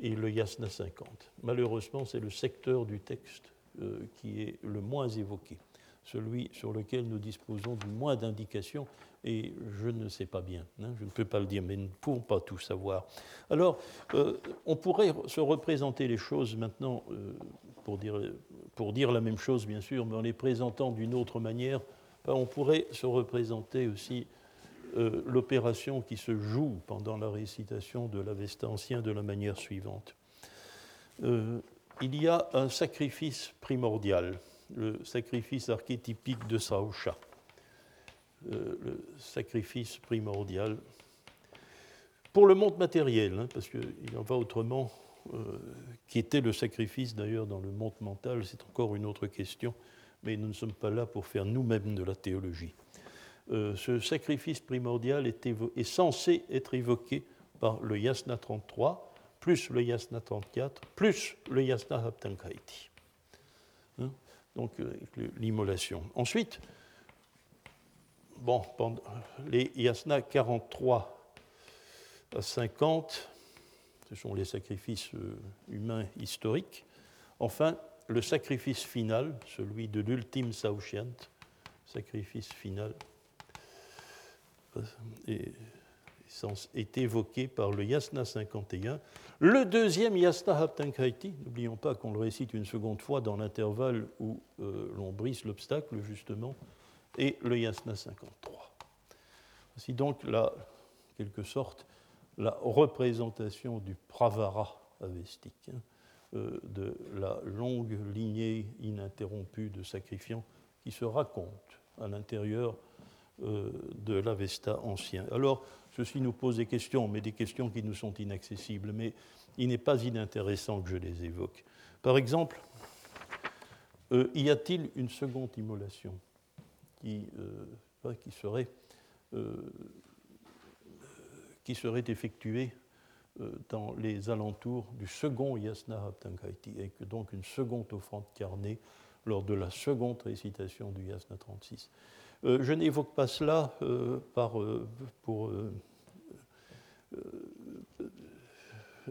et le yasna 50. Malheureusement, c'est le secteur du texte euh, qui est le moins évoqué, celui sur lequel nous disposons du moins d'indications, et je ne sais pas bien, hein, je ne peux pas le dire, mais nous ne pouvons pas tout savoir. Alors, euh, on pourrait se représenter les choses maintenant, euh, pour, dire, la même chose bien sûr, mais en les présentant d'une autre manière, ben, on pourrait se représenter aussi euh, l'opération qui se joue pendant la récitation de l'Avesta ancien de la manière suivante. il y a un sacrifice primordial, le sacrifice archétypique de Saosha. Euh, le sacrifice primordial pour le monde matériel, hein, parce qu'il en va autrement, euh, qui était le sacrifice d'ailleurs dans le monde mental, c'est encore une autre question, mais nous ne sommes pas là pour faire nous-mêmes de la théologie. Euh, ce sacrifice primordial est, censé être évoqué par le Yasna 33, plus le Yasna 34, plus le Yasna Haptankaiti. Donc l'immolation. Ensuite, bon, les yasna 43 à 50, ce sont les sacrifices euh, humains historiques. Enfin, le sacrifice final, celui de l'ultime Saoshyant, sacrifice final, est, évoqué par le Yasna 51. Le deuxième Yasna Haptankaiti, n'oublions pas qu'on le récite une seconde fois dans l'intervalle où euh, l'on brise l'obstacle, justement, et le yasna 53. Voici donc la, quelque sorte la représentation du pravara avestique, hein, euh, de la longue lignée ininterrompue de sacrifiants qui se raconte à l'intérieur euh, de l'Avesta ancien. Alors, ceci nous pose des questions, mais des questions qui nous sont inaccessibles, mais il n'est pas inintéressant que je les évoque. Par exemple, euh, y a-t-il une seconde immolation qui, euh, serait, euh, qui serait effectuée dans les alentours du second Yasna Haptankaiti, et que donc une seconde offrande carnée lors de la seconde récitation du Yasna 36. Je n'évoque pas cela par, pour,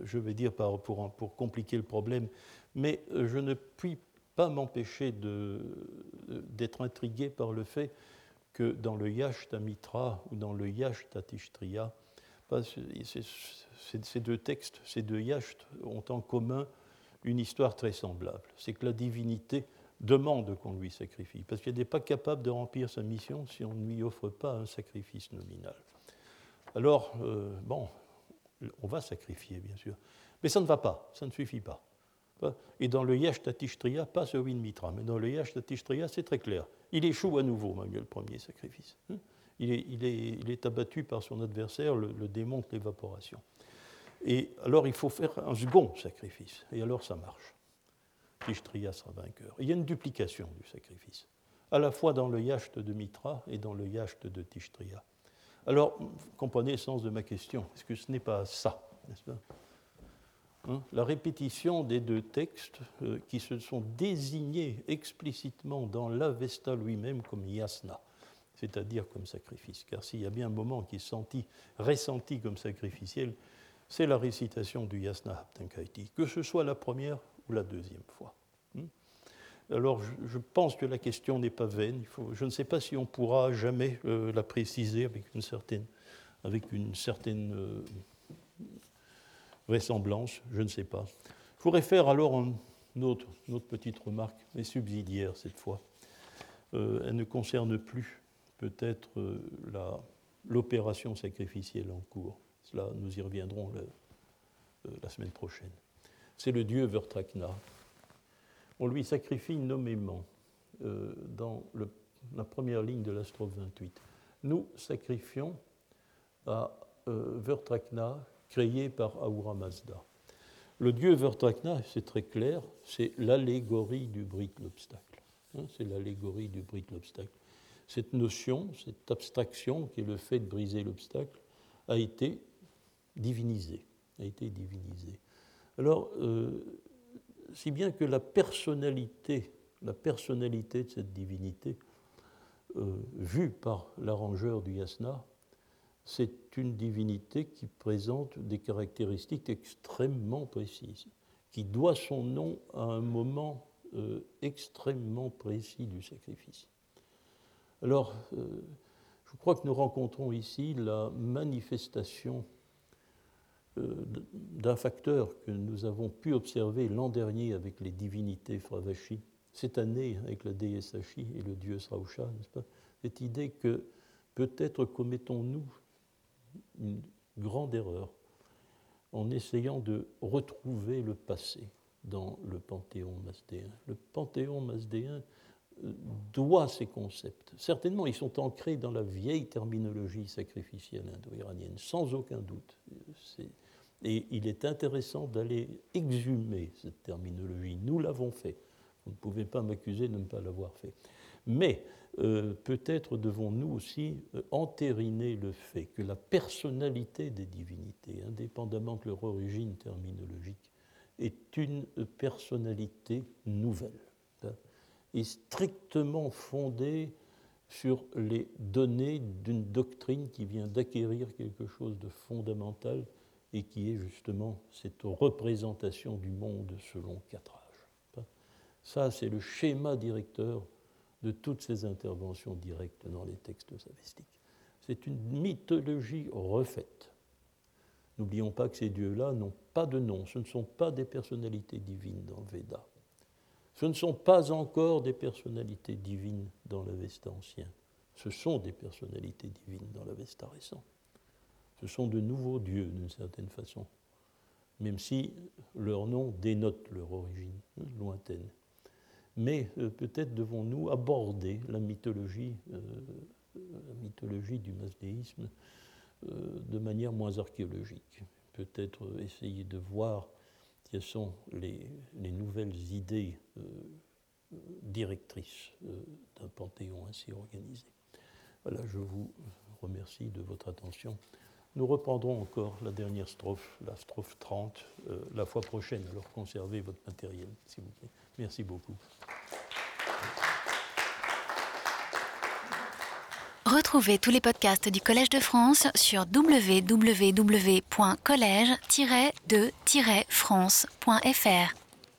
je vais dire pour, compliquer le problème, mais je ne puis pas m'empêcher d'être intrigué par le fait que dans le Yashtamitra ou dans le Yashtatishtriya, ces deux textes, ces deux Yasht ont en commun une histoire très semblable. C'est que la divinité demande qu'on lui sacrifie, parce qu'elle n'est pas capable de remplir sa mission si on ne lui offre pas un sacrifice nominal. Alors, euh, bon, on va sacrifier, bien sûr, mais ça ne va pas, ça ne suffit pas. Et dans le Yashtatishtriya, pas de Mitra, mais dans le Yashtatishtriya, c'est très clair. Il échoue à nouveau, malgré le premier sacrifice. Hein. Il est, abattu par son adversaire, le, le démon de l'évaporation. Et alors il faut faire un second sacrifice. Et alors ça marche. Tishtriya sera vainqueur. il y a une duplication du sacrifice, à la fois dans le yacht de Mitra et dans le yacht de Tishtriya. Alors, comprenez le sens de ma question. Est-ce que ce n'est pas ça, n'est-ce pas? Hein? La répétition des deux textes euh, qui se sont désignés explicitement dans l'Avesta lui-même comme yasna, c'est-à-dire comme sacrifice. Car s'il y a bien un moment qui est senti, ressenti comme sacrificiel, c'est la récitation du Yasna Haptankaiti, que ce soit la première ou la deuxième fois. Hmm? Alors je, pense que la question n'est pas vaine. Je ne sais pas si on pourra jamais euh, la préciser avec une certaine, avec une certaine euh, vraisemblance. Je ne sais pas. Je voudrais faire alors une autre, une petite remarque, mais subsidiaire cette fois. Euh, elle ne concerne plus peut-être l'opération sacrificielle en cours. Cela, nous y reviendrons la semaine prochaine c'est le dieu Vertrakna. On lui sacrifie nommément euh, dans la première ligne de la strophe 28. Nous sacrifions à euh, Vertrakna, créé par Ahura Mazda. Le dieu Vertrakna, c'est très clair, c'est l'allégorie du Brit l'obstacle. Hein, c'est l'allégorie du Brit l'obstacle. Cette notion, cette abstraction qui est le fait de briser l'obstacle, a été divinisée. A été divinisée. Alors, euh, si bien que la personnalité, la personnalité de cette divinité, euh, vue par l'arrangeur du yasna, c'est une divinité qui présente des caractéristiques extrêmement précises, qui doit son nom à un moment euh, extrêmement précis du sacrifice. Alors, je crois que nous rencontrons ici la manifestation d'un facteur que nous avons pu observer l'an dernier avec les divinités Fravashi, cette année avec la déesse Ashi et le dieu Srausha, n'est-ce pas Cette idée que peut-être commettons-nous une grande erreur en essayant de retrouver le passé dans le panthéon masdéen. Le panthéon masdéen euh, doit ces concepts. Certainement, ils sont ancrés dans la vieille terminologie sacrificielle indo-iranienne, sans aucun doute. Et il est intéressant d'aller exhumer cette terminologie. Nous l'avons fait. Vous ne pouvez pas m'accuser de ne pas l'avoir fait. Mais euh, peut-être devons-nous aussi euh, entériner le fait que la personnalité des divinités, indépendamment de leur origine terminologique, est une personnalité nouvelle et strictement fondée sur les données d'une doctrine qui vient d'acquérir quelque chose de fondamental et qui est justement cette représentation du monde selon quatre âges. Ça, c'est le schéma directeur de toutes ces interventions directes dans les textes avestiques. C'est une mythologie refaite. N'oublions pas que ces dieux-là n'ont pas de nom, ce ne sont pas des personnalités divines dans le Veda. Ce ne sont pas encore des personnalités divines dans l'Avesta ancien. Ce sont des personnalités divines dans l'Avesta récent. Ce sont de nouveaux dieux d'une certaine façon, même si leur nom dénote leur origine lointaine. Mais euh, peut-être devons-nous aborder la mythologie, euh, la mythologie du masdéisme euh, de manière moins archéologique. Peut-être essayer de voir quelles sont les, les nouvelles idées directrices d'un panthéon ainsi organisé. Voilà, je vous remercie de votre attention. Nous reprendrons encore la dernière strophe, la strophe 30, euh, la fois prochaine. Alors conservez votre matériel, s'il vous plaît. Merci beaucoup. Retrouvez tous les podcasts du Collège de France sur www.collège-de-france.fr.